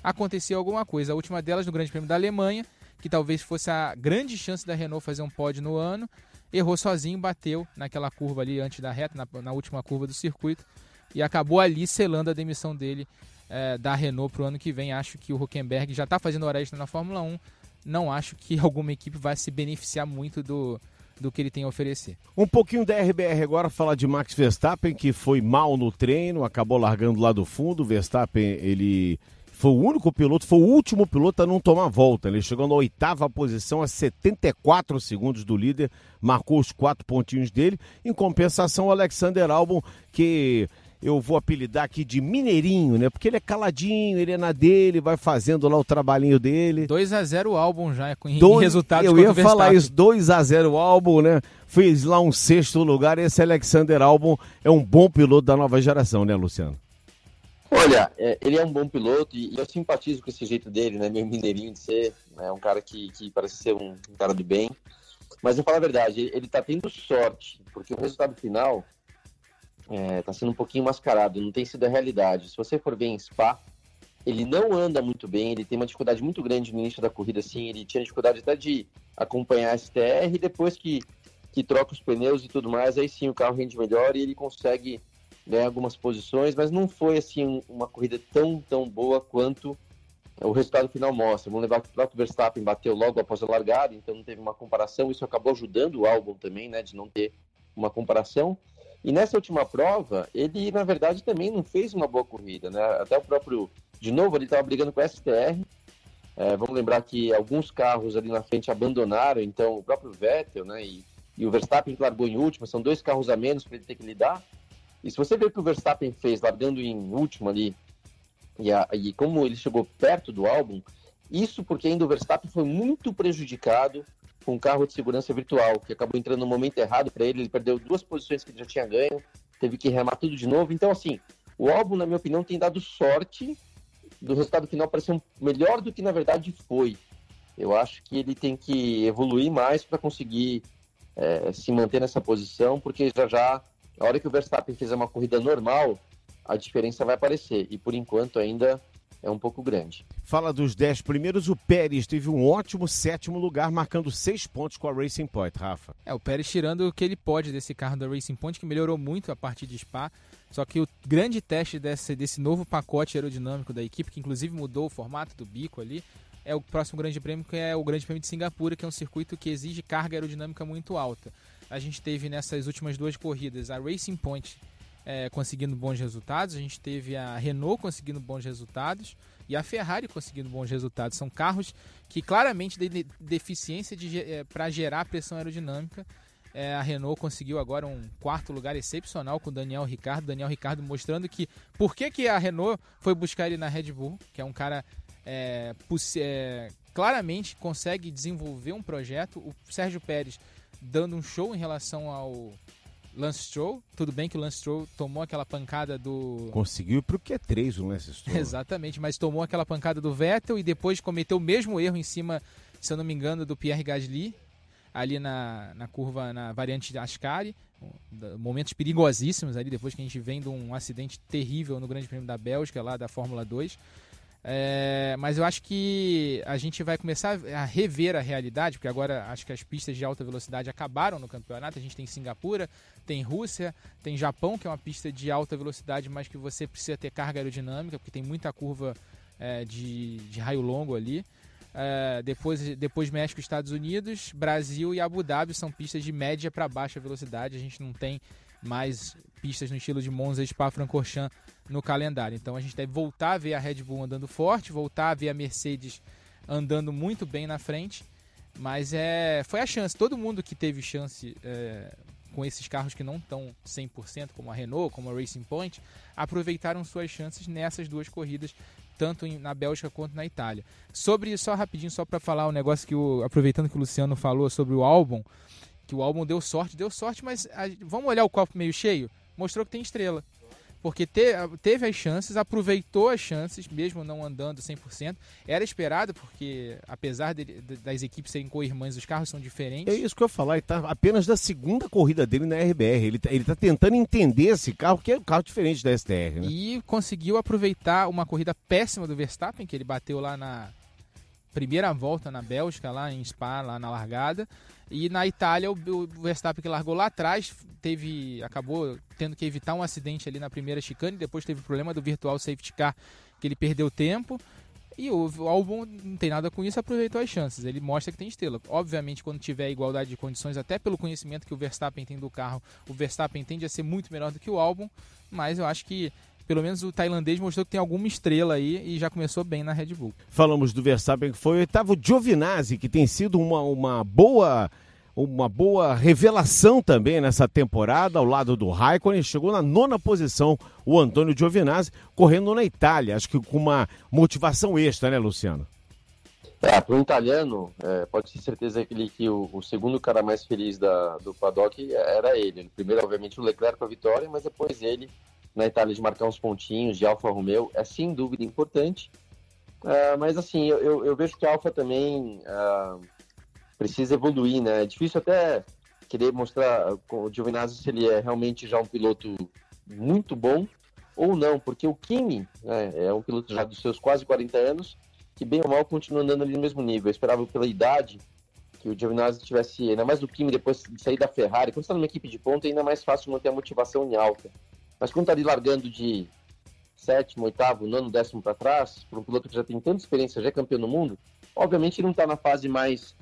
acontecia alguma coisa. A última delas no Grande Prêmio da Alemanha, que talvez fosse a grande chance da Renault fazer um pódio no ano, errou sozinho, bateu naquela curva ali antes da reta, na, na última curva do circuito, e acabou ali selando a demissão dele é, da Renault para o ano que vem. Acho que o Huckenberg já está fazendo hora extra na Fórmula 1. Não acho que alguma equipe vai se beneficiar muito do, do que ele tem a oferecer. Um pouquinho da RBR agora, falar de Max Verstappen, que foi mal no treino, acabou largando lá do fundo. Verstappen, ele foi o único piloto, foi o último piloto a não tomar volta. Ele chegou na oitava posição, a 74 segundos do líder, marcou os quatro pontinhos dele. Em compensação, o Alexander Albon, que eu vou apelidar aqui de Mineirinho, né? Porque ele é caladinho, ele é na dele, vai fazendo lá o trabalhinho dele. 2 a 0 o álbum já em dois, resultados Eu ia falar isso, 2 a 0 o álbum, né? Fez lá um sexto lugar. Esse Alexander Albon é um bom piloto da nova geração, né, Luciano? Olha, é, ele é um bom piloto e, eu simpatizo com esse jeito dele, né? Meio mineirinho de ser, né? Um cara que, que parece ser um, um cara do bem. Mas eu falo a verdade, ele, ele tá tendo sorte, porque o resultado final é, tá sendo um pouquinho mascarado, não tem sido a realidade. Se você for ver em Spa, ele não anda muito bem, ele tem uma dificuldade muito grande no início da corrida, assim, ele tinha dificuldade até de acompanhar a STR, depois que, que troca os pneus e tudo mais, aí sim o carro rende melhor e ele consegue ganhar algumas posições, mas não foi assim uma corrida tão, tão boa quanto o resultado final mostra. Vamos lembrar que o próprio Verstappen bateu logo após a largada, então não teve uma comparação, isso acabou ajudando o álbum também, né, de não ter uma comparação. E nessa última prova, ele, na verdade, também não fez uma boa corrida, né? Até o próprio. De novo, ele estava brigando com o STR. É, vamos lembrar que alguns carros ali na frente abandonaram, então o próprio Vettel, né? E, e o Verstappen que largou em último, são dois carros a menos para ele ter que lidar. E se você ver o que o Verstappen fez largando em último ali, e, a, e como ele chegou perto do álbum, isso porque ainda o Verstappen foi muito prejudicado com um carro de segurança virtual, que acabou entrando no momento errado para ele, ele perdeu duas posições que ele já tinha ganho, teve que remar tudo de novo. Então, assim, o álbum, na minha opinião, tem dado sorte do resultado final parecer um, melhor do que na verdade foi. Eu acho que ele tem que evoluir mais para conseguir é, se manter nessa posição, porque já já, a hora que o Verstappen fizer uma corrida normal, a diferença vai aparecer. E por enquanto ainda é um pouco grande. Fala dos 10 primeiros, o Pérez teve um ótimo sétimo lugar, marcando seis pontos com a Racing Point, Rafa. É, o Pérez tirando o que ele pode desse carro da Racing Point, que melhorou muito a partir de Spa. Só que o grande teste desse, desse novo pacote aerodinâmico da equipe, que inclusive mudou o formato do bico ali, é o próximo grande prêmio, que é o Grande Prêmio de Singapura, que é um circuito que exige carga aerodinâmica muito alta. A gente teve nessas últimas duas corridas a Racing Point é, conseguindo bons resultados, a gente teve a Renault conseguindo bons resultados e a Ferrari conseguindo bons resultados. São carros que claramente têm deficiência de, é, para gerar pressão aerodinâmica. É, a Renault conseguiu agora um quarto lugar excepcional com o Daniel Ricardo. Daniel Ricardo mostrando que por que, que a Renault foi buscar ele na Red Bull, que é um cara é, é claramente consegue desenvolver um projeto. O Sérgio Pérez dando um show em relação ao Lance Stroll. Tudo bem que o Lance Stroll tomou aquela pancada do. Conseguiu pro Q3 o Lance Stroll. Exatamente, mas tomou aquela pancada do Vettel e depois cometeu o mesmo erro em cima, se eu não me engano, do Pierre Gasly, ali na, na curva, na variante de Ascari. Momentos perigosíssimos ali, depois que a gente vem de um acidente terrível no Grande Prêmio da Bélgica, lá da Fórmula 2. É, mas eu acho que a gente vai começar a rever a realidade, porque agora acho que as pistas de alta velocidade acabaram no campeonato. A gente tem Singapura, tem Rússia, tem Japão, que é uma pista de alta velocidade, mas que você precisa ter carga aerodinâmica, porque tem muita curva é, de, de, raio longo ali. É, depois, depois México, Estados Unidos, Brasil e Abu Dhabi são pistas de média para baixa velocidade. A gente não tem mais pistas no estilo de Monza e Spa-Francorchamps no calendário. Então a gente deve voltar a ver a Red Bull andando forte, voltar a ver a Mercedes andando muito bem na frente. Mas é, foi a chance. Todo mundo que teve chance é, com esses carros que não estão 100%, como a Renault, como a Racing Point, aproveitaram suas chances nessas duas corridas, tanto na Bélgica quanto na Itália. Sobre, só rapidinho, só para falar o um negócio que o, aproveitando que o Luciano falou sobre o álbum, que o álbum deu sorte, deu sorte, mas a, vamos olhar o copo meio cheio? Mostrou que tem estrela porque te, teve as chances, aproveitou as chances, mesmo não andando 100%. Era esperado, porque apesar de, de, das equipes serem co-irmãs, os carros são diferentes. É isso que eu ia falar, ele está apenas da segunda corrida dele na RBR. Ele está tá tentando entender esse carro, que é um carro diferente da STR. Né? E conseguiu aproveitar uma corrida péssima do Verstappen, que ele bateu lá na primeira volta na Bélgica, lá em Spa, lá na largada. E na Itália, o, Verstappen que largou lá atrás, teve acabou tendo que evitar um acidente ali na primeira chicane, depois teve o problema do virtual safety car, que ele perdeu tempo. E o, o Albon não tem nada com isso, aproveitou as chances. Ele mostra que tem estrela. Obviamente, quando tiver igualdade de condições, até pelo conhecimento que o Verstappen tem do carro, o Verstappen tende a ser muito melhor do que o Albon. Mas eu acho que pelo menos o tailandês mostrou que tem alguma estrela aí e já começou bem na Red Bull. Falamos do Verstappen, que foi o oitavo Giovinazzi, que tem sido uma, uma boa uma boa revelação também nessa temporada, ao lado do Raikkonen. Chegou na nona posição o Antônio Giovinazzi, correndo na Itália. Acho que com uma motivação extra, né, Luciano? É, para um italiano, é, pode ter certeza que, ele, que o, o, segundo cara mais feliz da, do paddock era ele. Primeiro, obviamente, o Leclerc com a vitória, mas depois ele na Itália de marcar uns pontinhos de Alfa Romeo é sem dúvida importante. Uh, mas assim, eu, eu, vejo que a Alfa também uh, precisa evoluir, né? É difícil até querer mostrar com o Giovinazzi se ele é realmente já um piloto muito bom ou não, porque o Kimi né, é um piloto já dos seus quase 40 anos que bem ou mal continua andando ali no mesmo nível. Eu esperava pela idade que o Giovinazzi tivesse, ainda mais do Kimi depois de sair da Ferrari, quando está numa equipe de ponta é ainda mais fácil manter a motivação em alta. Mas quando está ali largando de sétimo, oitavo, nono, décimo para trás, para um piloto que já tem tanta experiência, já é campeão no mundo, obviamente ele não está na fase mais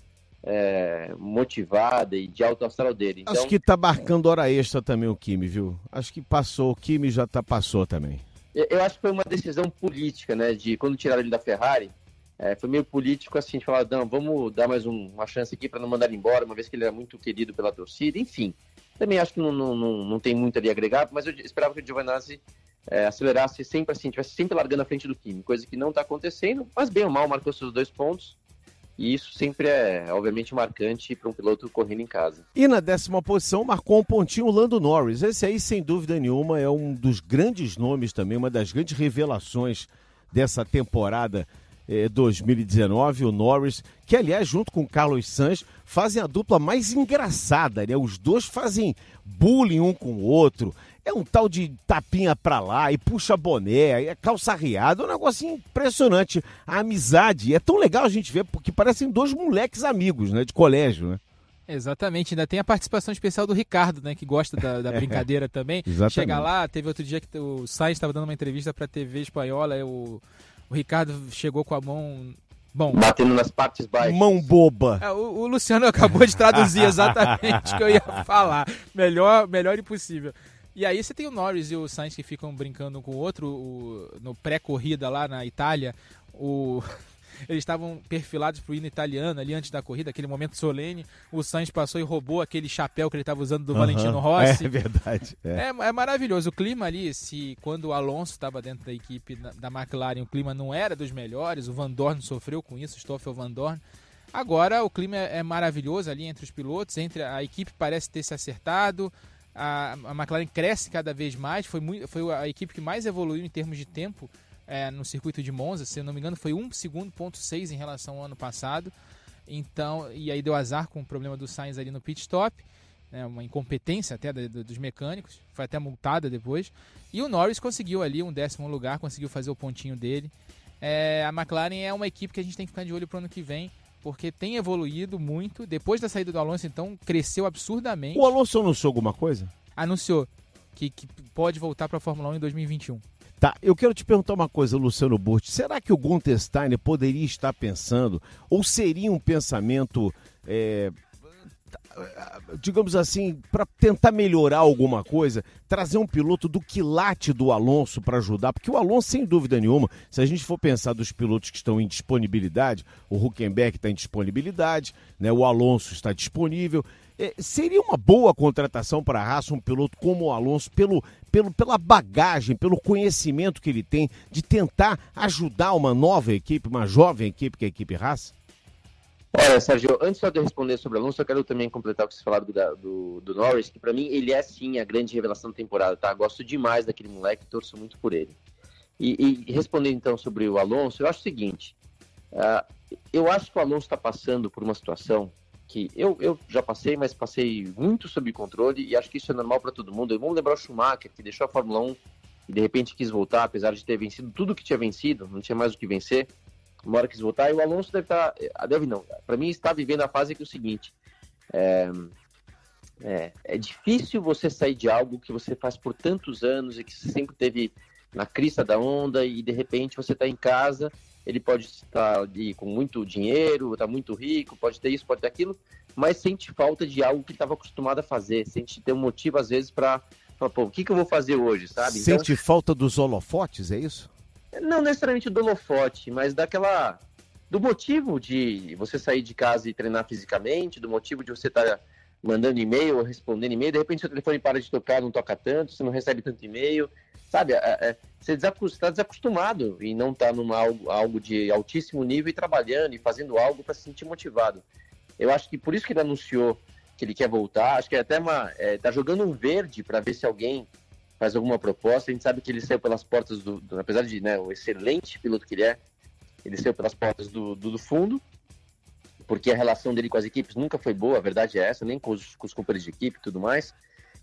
é, motivada e de alto astral dele. Então... Acho que está marcando hora extra também o Kimi, viu? Acho que passou, o Kimi já tá, passou também. Eu, eu acho que foi uma decisão política, né? De quando tiraram ele da Ferrari, é, foi meio político assim, de falar, não, vamos dar mais um, uma chance aqui para não mandar ele embora, uma vez que ele era muito querido pela torcida, enfim. Também acho que não, não, não, não tem muito ali agregado, mas eu esperava que o Giovanazzi é, acelerasse sempre assim, tivesse sempre largando à frente do Kimi, coisa que não está acontecendo, mas bem ou mal marcou seus dois pontos. E isso sempre é, obviamente, marcante para um piloto correndo em casa. E na décima posição marcou um pontinho o Lando Norris. Esse aí, sem dúvida nenhuma, é um dos grandes nomes também, uma das grandes revelações dessa temporada 2019, eh, o Norris, que aliás, junto com o Carlos Sainz, fazem a dupla mais engraçada, né? Os dois fazem bullying um com o outro. É um tal de tapinha pra lá e puxa boné, é calça riada, é um negócio impressionante. A amizade, é tão legal a gente ver, porque parecem dois moleques amigos, né? De colégio, né? Exatamente, ainda tem a participação especial do Ricardo, né, que gosta da, da brincadeira também. Exatamente. Chega lá, teve outro dia que o Sainz estava dando uma entrevista para a TV espanhola, o o Ricardo chegou com a mão. Bom. Batendo nas partes baixas. Mão boba. É, o, o, Luciano acabou de traduzir exatamente o que eu ia falar. Melhor, melhor impossível. E aí você tem o Norris e o Sainz que ficam brincando um com o outro o, no pré-corrida lá na Itália. O, eles estavam perfilados pro hino italiano ali antes da corrida, aquele momento solene. O Sainz passou e roubou aquele chapéu que ele estava usando do uhum, Valentino Rossi. É verdade. É. É, é. maravilhoso. O clima ali, se quando o Alonso estava dentro da equipe da McLaren, o clima não era dos melhores, o Van Dorn sofreu com isso, Stoffel Van Dorn. Agora o clima é, é maravilhoso ali entre os pilotos, entre a equipe parece ter se acertado. A, a McLaren cresce cada vez mais, foi, muito, foi a equipe que mais evoluiu em termos de tempo é, no circuito de Monza, se eu não me engano, foi 1 segundo ponto 6 em relação ao ano passado. Então, e aí deu azar com o problema do Sainz ali no pit stop, né, uma incompetência até da, da, dos mecânicos, foi até multada depois. E o Norris conseguiu ali um décimo lugar, conseguiu fazer o pontinho dele. É, a McLaren é uma equipe que a gente tem que ficar de olho para o ano que vem, porque tem evoluído muito. Depois da saída do Alonso, então, cresceu absurdamente. O Alonso anunciou alguma coisa? Anunciou que, que pode voltar para a Fórmula 1 em 2021. Tá, eu quero te perguntar uma coisa, Luciano Burti. Será que o Gunther Steiner poderia estar pensando, ou seria um pensamento é, digamos assim, para tentar melhorar alguma coisa, trazer um piloto do quilate do Alonso para ajudar, porque o Alonso, sem dúvida nenhuma, se a gente for pensar dos pilotos que estão em disponibilidade, o Huckenberg está em disponibilidade, né, o Alonso está disponível. É, seria uma boa contratação para a Haas um piloto como o Alonso, pelo, pelo, pela bagagem, pelo conhecimento que ele tem de tentar ajudar uma nova equipe, uma jovem equipe que é a equipe Haas? Olha, Sérgio, antes só de responder sobre o Alonso, eu quero também completar o que você falou do, do, do Norris, que para mim ele é sim a grande revelação da temporada, tá? Gosto demais daquele moleque, torço muito por ele. E, e respondendo então sobre o Alonso, eu acho o seguinte: uh, eu acho que o Alonso está passando por uma situação que eu, eu já passei, mas passei muito sob controle e acho que isso é normal para todo mundo. Vamos lembrar o Schumacher, que deixou a Fórmula 1 e de repente quis voltar, apesar de ter vencido tudo que tinha vencido, não tinha mais o que vencer uma hora quis voltar, e o Alonso deve estar, tá, deve não, para mim está vivendo a fase que é o seguinte, é, é, é, difícil você sair de algo que você faz por tantos anos e que sempre teve na crista da onda e de repente você está em casa, ele pode estar ali com muito dinheiro, está muito rico, pode ter isso, pode ter aquilo, mas sente falta de algo que estava acostumado a fazer, sente ter um motivo às vezes para pô, o que, que eu vou fazer hoje, sabe? Sente então, falta dos holofotes, é isso? não necessariamente do holofote, mas daquela do motivo de você sair de casa e treinar fisicamente, do motivo de você estar tá mandando e-mail ou respondendo e-mail, de repente seu telefone para de tocar, não toca tanto, você não recebe tanto e-mail, sabe? É, é, você está desacostumado e não está num algo, algo de altíssimo nível e trabalhando e fazendo algo para se sentir motivado. Eu acho que por isso que ele anunciou que ele quer voltar, acho que é até uma, é, tá jogando um verde para ver se alguém faz alguma proposta. A gente sabe que ele saiu pelas portas do, do apesar de né, o excelente piloto que ele é, ele saiu pelas portas do, do, do, fundo, porque a relação dele com as equipes nunca foi boa, a verdade é essa, nem com os, com os companheiros de equipe e tudo mais.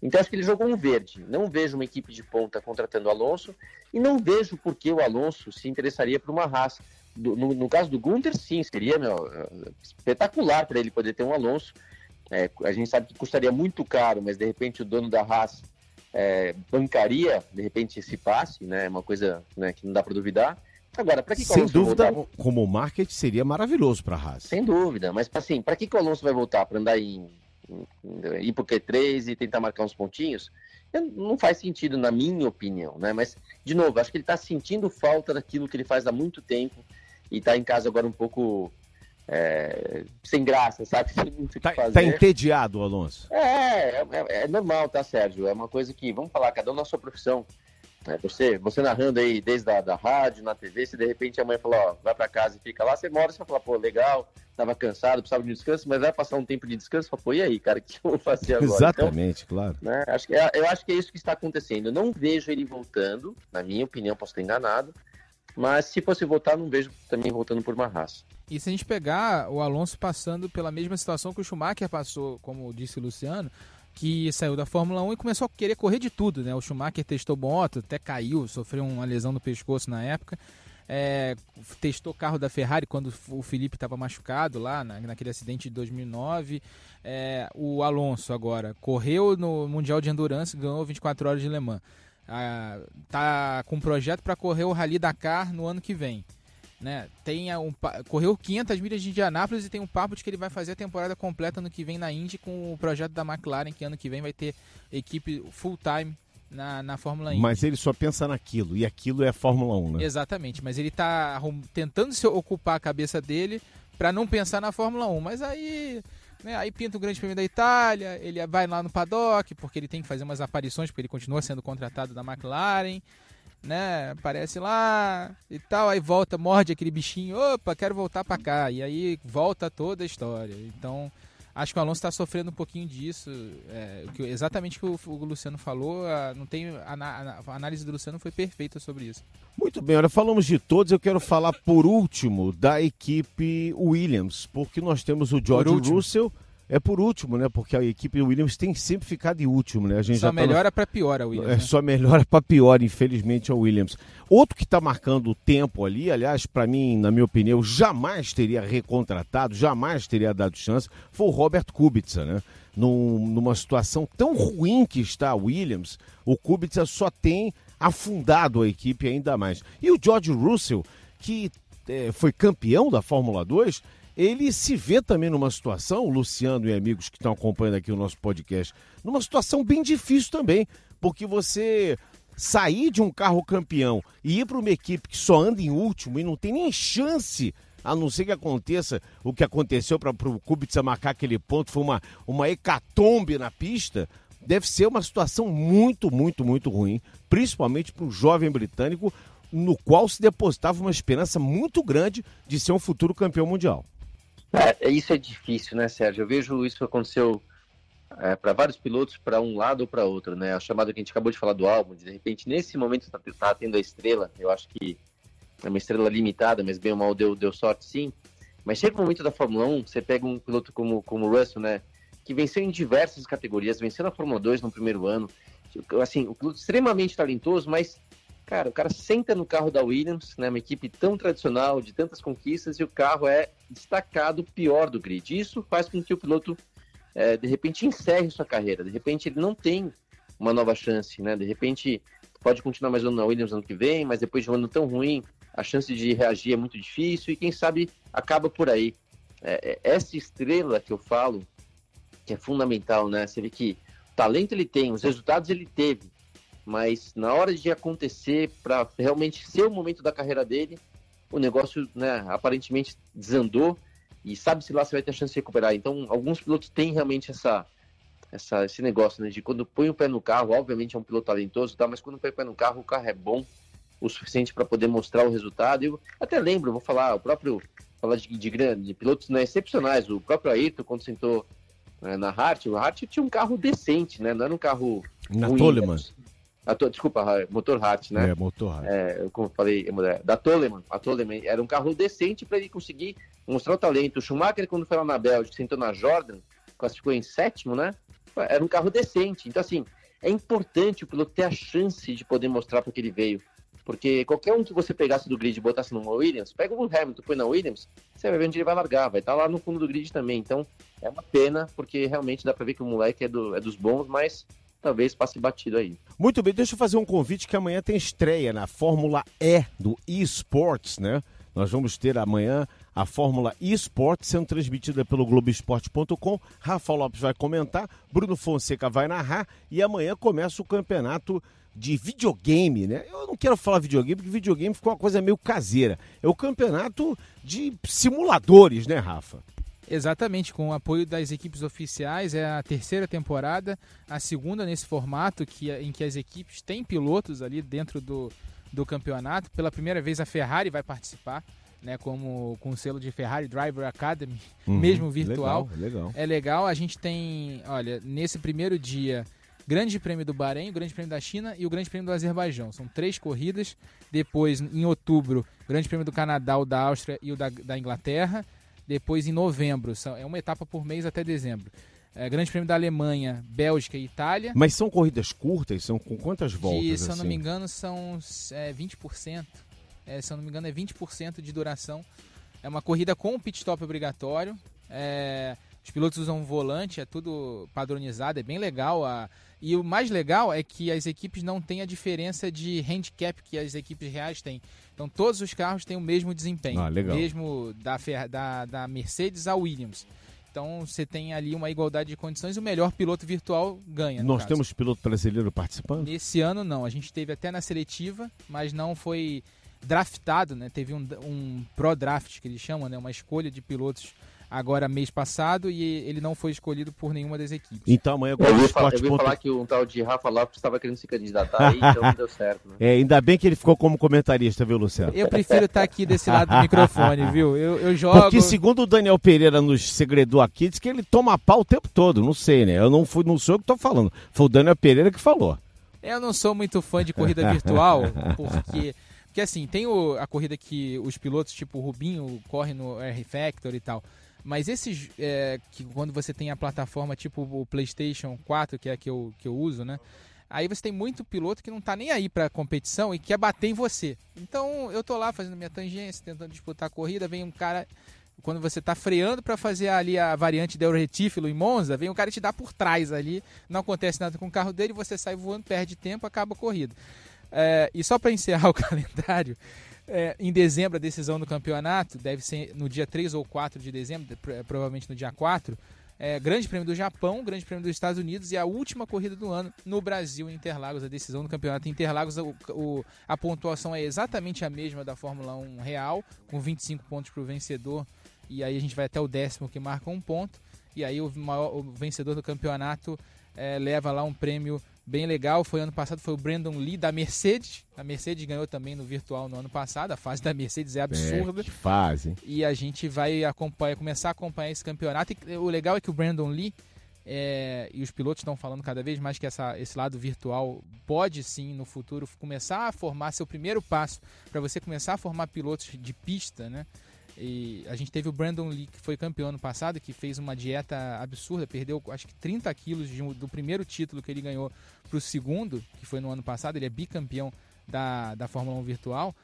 Então acho que ele jogou um verde. Não vejo uma equipe de ponta contratando o Alonso e não vejo por que o Alonso se interessaria por uma raça. no, no, caso do Gunter, sim, seria meu, espetacular para ele poder ter um Alonso. É, a gente sabe que custaria muito caro, mas de repente o dono da raça é, bancaria, de repente, esse passe, né? É uma coisa né, que não dá para duvidar. Agora, para que, que Sem dúvida, voltar? como marketing seria maravilhoso para a Haas. Sem dúvida, mas assim, para que, que o Alonso vai voltar? Para andar em, em, ir para o Q3 e tentar marcar uns pontinhos? Não faz sentido, na minha opinião, né? Mas, de novo, acho que ele está sentindo falta daquilo que ele faz há muito tempo e está em casa agora um pouco é, sem graça, sabe? Tá, fazer. Tá entediado, Alonso. É, é, é, normal, tá, Sérgio? É uma coisa que, vamos falar, cada um na sua profissão. É, você, você narrando aí desde a da rádio, na TV, se de repente a mãe falou, ó, vai pra casa e fica lá, você mora, você vai falar, pô, legal, tava cansado, precisava de um descanso, mas vai passar um tempo de descanso, fala, pô, e aí, cara, o que eu vou fazer agora? Exatamente, então, claro. Né, acho que, é, eu acho que é isso que está acontecendo. Eu não vejo ele voltando, na minha opinião, posso estar enganado, mas se fosse voltar, não vejo também voltando por uma raça. E se a gente pegar o Alonso passando pela mesma situação que o Schumacher passou, como disse o Luciano, que saiu da Fórmula 1 e começou a querer correr de tudo, né? O Schumacher testou moto, até caiu, sofreu uma lesão no pescoço na época. É, testou carro da Ferrari quando o Felipe estava machucado lá na, naquele acidente de 2009. É, o Alonso agora correu no Mundial de Endurance, ganhou 24 horas de Le Mans. Ah, tá com um projeto para correr o Rally Dakar no ano que vem né? Tem um, correu 500 milhas de Indianápolis e tem um papo de que ele vai fazer a temporada completa no que vem na Indy com o projeto da McLaren, que ano que vem vai ter equipe full time na, na Fórmula 1. Mas ele só pensa naquilo, e aquilo é a Fórmula 1, né? Exatamente, mas ele está tentando se ocupar a cabeça dele para não pensar na Fórmula 1. Mas aí, né, aí pinta o Grande Prêmio da Itália, ele vai lá no paddock, porque ele tem que fazer umas aparições, porque ele continua sendo contratado da McLaren né? Aparece lá e tal, aí volta, morde aquele bichinho, opa, quero voltar para cá. E aí volta toda a história. Então, acho que o Alonso está sofrendo um pouquinho disso. É, exatamente o que o, Luciano falou, a, não tem, a, a, análise do Luciano foi perfeita sobre isso. Muito bem, olha, falamos de todos, eu quero falar por último da equipe Williams, porque nós temos o George Russell é por último, né? Porque a equipe Williams tem sempre ficado em último, né? A gente só já melhora tá no... para pior a Williams. É, né? Só melhora para pior, infelizmente, a Williams. Outro que está marcando o tempo ali, aliás, para mim, na minha opinião, jamais teria recontratado, jamais teria dado chance, foi o Robert Kubica, né? Num, numa situação tão ruim que está a Williams, o Kubica só tem afundado a equipe ainda mais. E o George Russell, que é, foi campeão da Fórmula 2, ele se vê também numa situação, o Luciano e amigos que estão acompanhando aqui o nosso podcast, numa situação bem difícil também, porque você sair de um carro campeão e ir para uma equipe que só anda em último e não tem nem chance a não ser que aconteça o que aconteceu para o Kubica marcar aquele ponto, foi uma, uma hecatombe na pista, deve ser uma situação muito, muito, muito ruim, principalmente para um jovem britânico, no qual se depositava uma esperança muito grande de ser um futuro campeão mundial. É, isso é difícil, né, Sérgio? Eu vejo isso aconteceu é, para vários pilotos, para um lado ou para outro, né? A chamada que a gente acabou de falar do álbum, de repente, nesse momento está tá tendo a estrela, eu acho que é uma estrela limitada, mas bem ou mal deu, deu sorte sim. Mas chega o momento da Fórmula 1, você pega um piloto como, como o Russell, né? Que venceu em diversas categorias, venceu na Fórmula 2 no primeiro ano. Assim, o piloto extremamente talentoso, mas, cara, o cara senta no carro da Williams, né? Uma equipe tão tradicional, de tantas conquistas, e o carro é destacado pior do grid. Isso faz com que o piloto, é, de repente, encerre sua carreira. De repente, ele não tem uma nova chance, né? De repente, pode continuar mais um ano na Williams ano que vem, mas depois de um ano tão ruim, a chance de reagir é muito difícil e quem sabe acaba por aí. É, é, essa estrela que eu falo, que é fundamental, né? Você vê que o talento ele tem, os resultados ele teve, mas na hora de acontecer, para realmente ser o momento da carreira dele, o negócio, né, aparentemente desandou e sabe-se lá se vai ter chance de recuperar. Então, alguns pilotos têm realmente essa, essa, esse negócio, né, de quando põe o pé no carro, obviamente é um piloto talentoso, tá, mas quando põe o pé no carro, o carro é bom, o suficiente para poder mostrar o resultado. Eu até lembro, vou falar, o próprio falar de, de, de pilotos né, excepcionais, o próprio Ayrton, quando sentou né, na Hart, o Hart tinha um carro decente, né? Não era um carro. Na Toleman. A desculpa, motor Hart, né? É, motor Hart. É, como eu falei, é, da Toleman. A Toleman era um carro decente para ele conseguir mostrar o talento. O Schumacher, quando foi lá na Bélgica, sentou na Jordan, classificou em sétimo, né? Era um carro decente. Então, assim, é importante o piloto ter a chance de poder mostrar para que ele veio. Porque qualquer um que você pegasse do grid e botasse numa Williams, pega o Hamilton, põe na Williams, você vai ver onde ele vai largar, vai estar tá lá no fundo do grid também. Então é uma pena, porque realmente dá para ver que o moleque é, do, é dos bons, mas talvez passe batido aí. Muito bem, deixa eu fazer um convite que amanhã tem estreia na Fórmula E do eSports, né? Nós vamos ter amanhã a Fórmula eSports sendo transmitida pelo Globoesporte.com. Rafa Lopes vai comentar, Bruno Fonseca vai narrar e amanhã começa o campeonato de videogame, né? Eu não quero falar videogame, porque videogame ficou uma coisa meio caseira. É o campeonato de simuladores, né, Rafa? Exatamente, com o apoio das equipes oficiais, é a terceira temporada, a segunda nesse formato que, em que as equipes têm pilotos ali dentro do, do campeonato. Pela primeira vez a Ferrari vai participar, né, como com o selo de Ferrari Driver Academy, uhum, mesmo virtual. Legal, legal. É legal, a gente tem, olha, nesse primeiro dia Grande Prêmio do Bahrein, o Grande Prêmio da China e o Grande Prêmio do Azerbaijão. São três corridas. Depois, em outubro, Grande Prêmio do Canadá, o da Áustria e o da, da Inglaterra. Depois, em novembro, é uma etapa por mês até dezembro. É, Grande Prêmio da Alemanha, Bélgica e Itália. Mas são corridas curtas? São com quantas voltas? De, se eu assim? não me engano, são é, 20%. É, se eu não me engano, é 20% de duração. É uma corrida com pit stop obrigatório. É, os pilotos usam um volante, é tudo padronizado, é bem legal. A... E o mais legal é que as equipes não têm a diferença de handicap que as equipes reais têm. Então todos os carros têm o mesmo desempenho, ah, mesmo da, da, da Mercedes à Williams. Então você tem ali uma igualdade de condições e o melhor piloto virtual ganha. Nós caso. temos piloto brasileiro participando? Nesse ano não, a gente teve até na seletiva, mas não foi draftado, né? Teve um, um pro draft que eles chamam, né? Uma escolha de pilotos agora mês passado e ele não foi escolhido por nenhuma das equipes. Então amanhã eu ouvi, falar, eu ouvi falar que um tal de Rafa Lopes estava querendo se candidatar aí, então não deu certo. Né? É, ainda bem que ele ficou como comentarista, viu, Luciano? Eu prefiro estar aqui desse lado do microfone, viu? Eu, eu jogo. Porque segundo o Daniel Pereira nos segredou aqui, diz que ele toma pau o tempo todo, não sei, né? Eu não fui, não sou eu que estou falando. Foi o Daniel Pereira que falou. Eu não sou muito fã de corrida virtual, porque porque assim, tem o, a corrida que os pilotos, tipo o Rubinho, correm no R Factor e tal. Mas esses, é, que quando você tem a plataforma tipo o PlayStation 4, que é a que eu, que eu uso, né? Aí você tem muito piloto que não tá nem aí pra competição e quer bater em você. Então eu tô lá fazendo minha tangência, tentando disputar a corrida, vem um cara. Quando você tá freando para fazer ali a variante del retífilo em Monza, vem um cara te dar por trás ali, não acontece nada com o carro dele, você sai voando, perde tempo, acaba a corrida. É, e só para encerrar o calendário, é, em dezembro a decisão do campeonato, deve ser no dia 3 ou 4 de dezembro, provavelmente no dia 4. É, grande Prêmio do Japão, Grande Prêmio dos Estados Unidos e a última corrida do ano no Brasil, em Interlagos, a decisão do campeonato em Interlagos. O, o, a pontuação é exatamente a mesma da Fórmula 1 real, com 25 pontos para o vencedor, e aí a gente vai até o décimo que marca um ponto, e aí o, maior, o vencedor do campeonato é, leva lá um prêmio bem legal. Foi ano passado, foi o Brandon Lee da Mercedes. A Mercedes ganhou também no virtual no ano passado. A fase da Mercedes é absurda. É, que fase. E a gente vai acompanhar, começar a acompanhar esse campeonato. E o legal é que o Brandon Lee é, e os pilotos estão falando cada vez mais que essa, esse lado virtual pode sim no futuro começar a formar seu primeiro passo para você começar a formar pilotos de pista, né? E a gente teve o Brandon Lee, que foi campeão ano passado, que fez uma dieta absurda, perdeu acho que 30 quilos de, do primeiro título que ele ganhou para o segundo, que foi no ano passado, ele é bicampeão da, da Fórmula 1 virtual.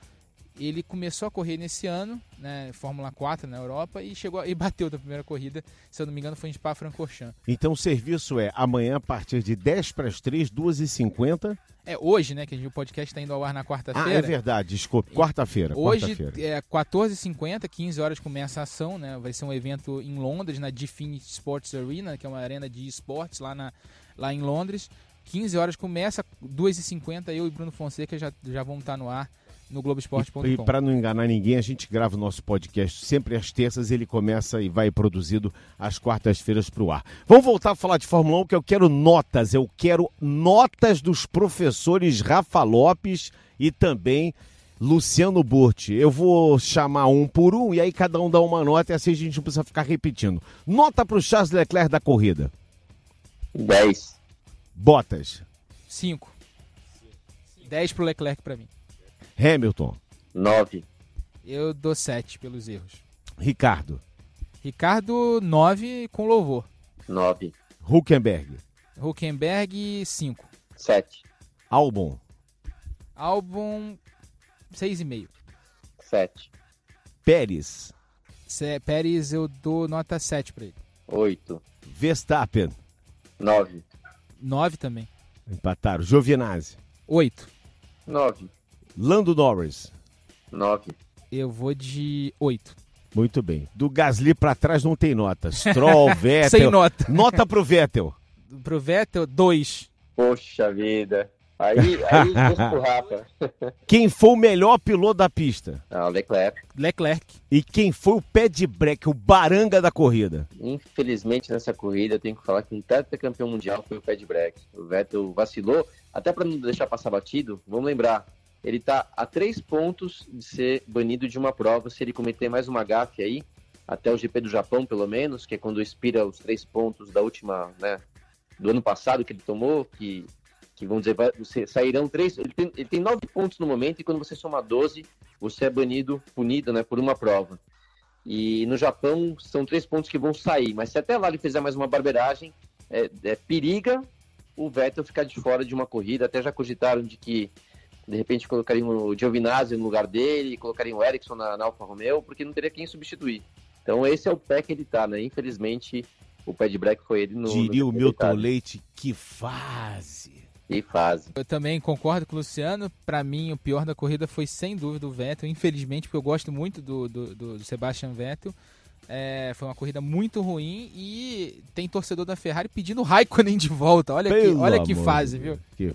Ele começou a correr nesse ano, né, Fórmula 4 na Europa, e chegou e bateu da primeira corrida, se eu não me engano, foi em Spa-Francorchamps. Então o serviço é amanhã a partir de 10 para as 3, 2h50. É hoje, né? Que o podcast está indo ao ar na quarta-feira. Ah, é verdade, desculpe. Quarta-feira. Hoje quarta é 14h50, 15 horas começa a ação, né? Vai ser um evento em Londres, na Definite Sports Arena, que é uma arena de esportes lá, na, lá em Londres. 15 horas começa, 2h50, eu e Bruno Fonseca já, já vamos estar no ar no Globoesporte.com. E, e para não enganar ninguém, a gente grava o nosso podcast sempre às terças, ele começa e vai produzido às quartas-feiras para o ar. Vamos voltar a falar de Fórmula 1, que eu quero notas, eu quero notas dos professores Rafa Lopes e também Luciano Burti. Eu vou chamar um por um e aí cada um dá uma nota e assim a gente não precisa ficar repetindo. Nota para o Charles Leclerc da corrida. 10. Bottas. 5. 10 para o Leclerc para mim. Hamilton. 9. Eu dou 7 pelos erros. Ricardo. Ricardo, 9 com louvor. 9. Huckenberg. Huckenberg, 5. 7. Albon. Albon, 6,5. 7. Pérez. Pérez, eu dou nota 7 para ele. 8. Verstappen. 9. 9 também. Empataram. Giovinazzi. 8. 9. Lando Norris. 9. Eu vou de 8. Muito bem. Do Gasly para trás não tem nota. Stroll, Vettel. Sem nota. Nota pro Vettel. Pro Vettel, 2. Poxa vida. Aí, aí pro Rafa. Quem foi o melhor piloto da pista? Ah, Leclerc. Leclerc. E quem foi o pé de break, o baranga da corrida? Infelizmente, nessa corrida, eu tenho que falar que um campeão mundial foi o pé de break. O Vettel vacilou, até para não deixar passar batido, vamos lembrar, ele está a três pontos de ser banido de uma prova se ele cometer mais uma gafe aí, até o GP do Japão, pelo menos, que é quando expira os três pontos da última, né, do ano passado que ele tomou, que, que vamos dizer, vai, você, sairão três. Ele tem, ele tem nove pontos no momento, e quando você soma 12, você é banido, punido, né, por uma prova. E no Japão são três pontos que vão sair, mas se até lá ele fizer mais uma barbeiragem, é, é periga o Vettel ficar de fora de uma corrida. Até já cogitaram de que de repente colocariam o Giovinazzi no lugar dele, colocariam o Ericsson na, na Alfa Romeo, porque não teria quem substituir. Então esse é o pé que ele tá, né? Infelizmente, o pé de break foi ele no. Diria no o Milton Leite, que fase! Que fase. Eu também concordo com o Luciano. Para mim, o pior da corrida foi sem dúvida o Vettel, infelizmente, porque eu gosto muito do, do, do Sebastian Vettel. É, foi uma corrida muito ruim e tem torcedor da Ferrari pedindo Raikkonen de volta. Olha que, olha que fase, viu? Que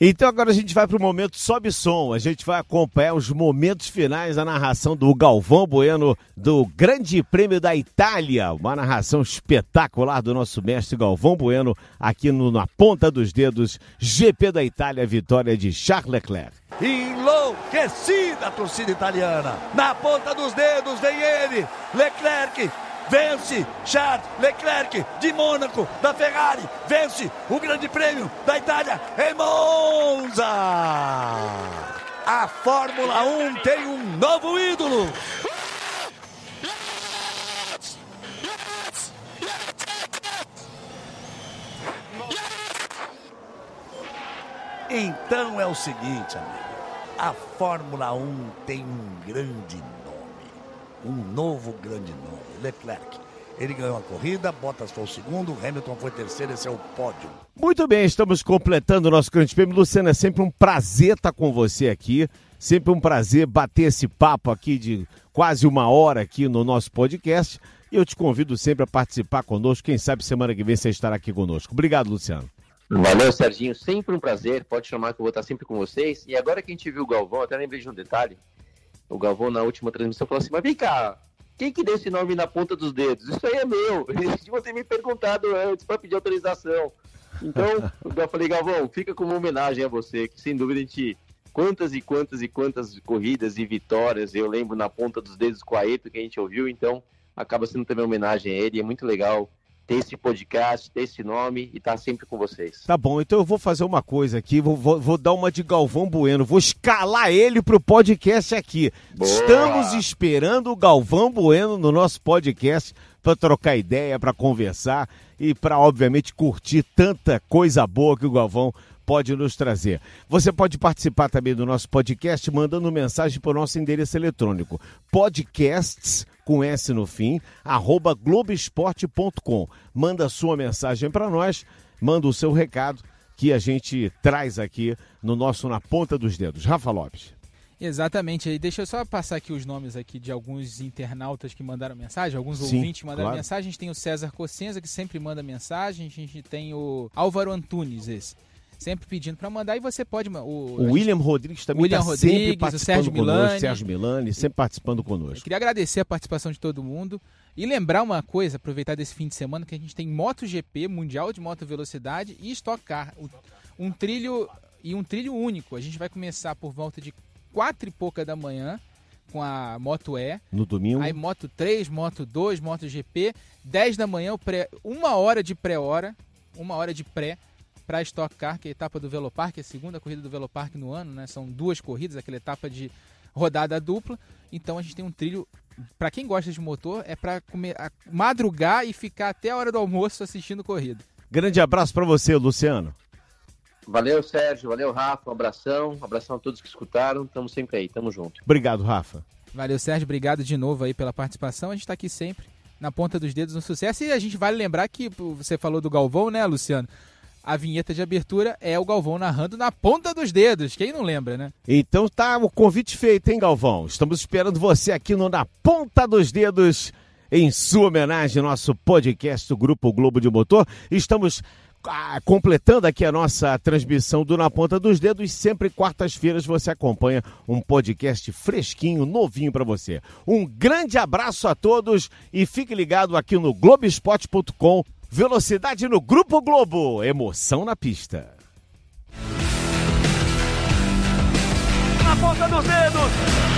então agora a gente vai para o momento sobe som. A gente vai acompanhar os momentos finais da narração do Galvão Bueno do Grande Prêmio da Itália. Uma narração espetacular do nosso mestre Galvão Bueno aqui no, na ponta dos dedos. GP da Itália, vitória de Charles Leclerc. Enlouquecida a torcida italiana. Na ponta dos dedos vem ele, Leclerc. Vence Charles Leclerc de Mônaco, da Ferrari. Vence o Grande Prêmio da Itália em Monza. A Fórmula 1 tem um novo ídolo. Então é o seguinte, amigo. A Fórmula 1 tem um grande nome. Um novo grande nome, Leclerc. Ele ganhou a corrida, Bottas foi o segundo, Hamilton foi terceiro, esse é o pódio. Muito bem, estamos completando o nosso grande prêmio. Luciano, é sempre um prazer estar com você aqui. Sempre um prazer bater esse papo aqui de quase uma hora aqui no nosso podcast. E eu te convido sempre a participar conosco. Quem sabe semana que vem você estará aqui conosco. Obrigado, Luciano. Valeu, Serginho. Sempre um prazer. Pode chamar que eu vou estar sempre com vocês. E agora que a gente viu o Galvão, até lembrei de um detalhe. O Galvão, na última transmissão, falou assim: Mas vem cá, quem que deu esse nome na ponta dos dedos? Isso aí é meu. Eles deviam ter me perguntado antes para pedir autorização. Então, eu falei, Galvão, fica como homenagem a você, que sem dúvida a gente. Quantas e quantas e quantas corridas e vitórias eu lembro na ponta dos dedos com a Eto que a gente ouviu, então acaba sendo também homenagem a ele. É muito legal ter esse podcast, ter esse nome e estar tá sempre com vocês. Tá bom, então eu vou fazer uma coisa aqui, vou, vou, vou dar uma de Galvão Bueno, vou escalar ele pro podcast aqui. Boa. Estamos esperando o Galvão Bueno no nosso podcast para trocar ideia, para conversar e para, obviamente, curtir tanta coisa boa que o Galvão pode nos trazer. Você pode participar também do nosso podcast mandando mensagem para o nosso endereço eletrônico podcasts com S no fim, arroba globesport.com. Manda sua mensagem para nós, manda o seu recado que a gente traz aqui no nosso Na Ponta dos Dedos. Rafa Lopes. Exatamente. E deixa eu só passar aqui os nomes aqui de alguns internautas que mandaram mensagem, alguns Sim, ouvintes mandaram claro. mensagem. A gente tem o César Cossenza, que sempre manda mensagem. A gente tem o Álvaro Antunes, esse sempre pedindo para mandar e você pode. O, o William gente, Rodrigues também está sempre participando o Sérgio conosco, Milani, Sérgio Milani, sempre participando conosco. Queria agradecer a participação de todo mundo e lembrar uma coisa, aproveitar desse fim de semana, que a gente tem MotoGP, Mundial de Moto Velocidade e Stock Car. Um trilho e um trilho único. A gente vai começar por volta de quatro e pouca da manhã com a Moto E. No domingo. Aí Moto 3, Moto 2, Moto GP. 10 da manhã, pré, uma hora de pré-hora. Uma hora de pré para a Stock Car, que é a etapa do Velopark, a segunda corrida do Velopark no ano, né? São duas corridas, aquela etapa de rodada dupla. Então a gente tem um trilho para quem gosta de motor, é para madrugar e ficar até a hora do almoço assistindo corrida. Grande abraço para você, Luciano. Valeu, Sérgio. Valeu, Rafa. Um abração. Um abração a todos que escutaram. Tamo sempre aí. Tamo junto. Obrigado, Rafa. Valeu, Sérgio. Obrigado de novo aí pela participação. A gente está aqui sempre na ponta dos dedos no sucesso. E a gente vale lembrar que você falou do Galvão, né, Luciano? A vinheta de abertura é o Galvão narrando na ponta dos dedos. Quem não lembra, né? Então tá o convite feito, hein, Galvão? Estamos esperando você aqui no Na Ponta dos Dedos, em sua homenagem nosso podcast do Grupo Globo de Motor. Estamos ah, completando aqui a nossa transmissão do Na Ponta dos Dedos. Sempre quartas-feiras você acompanha um podcast fresquinho, novinho para você. Um grande abraço a todos e fique ligado aqui no Globespot.com Velocidade no Grupo Globo. Emoção na pista. Na ponta dos dedos.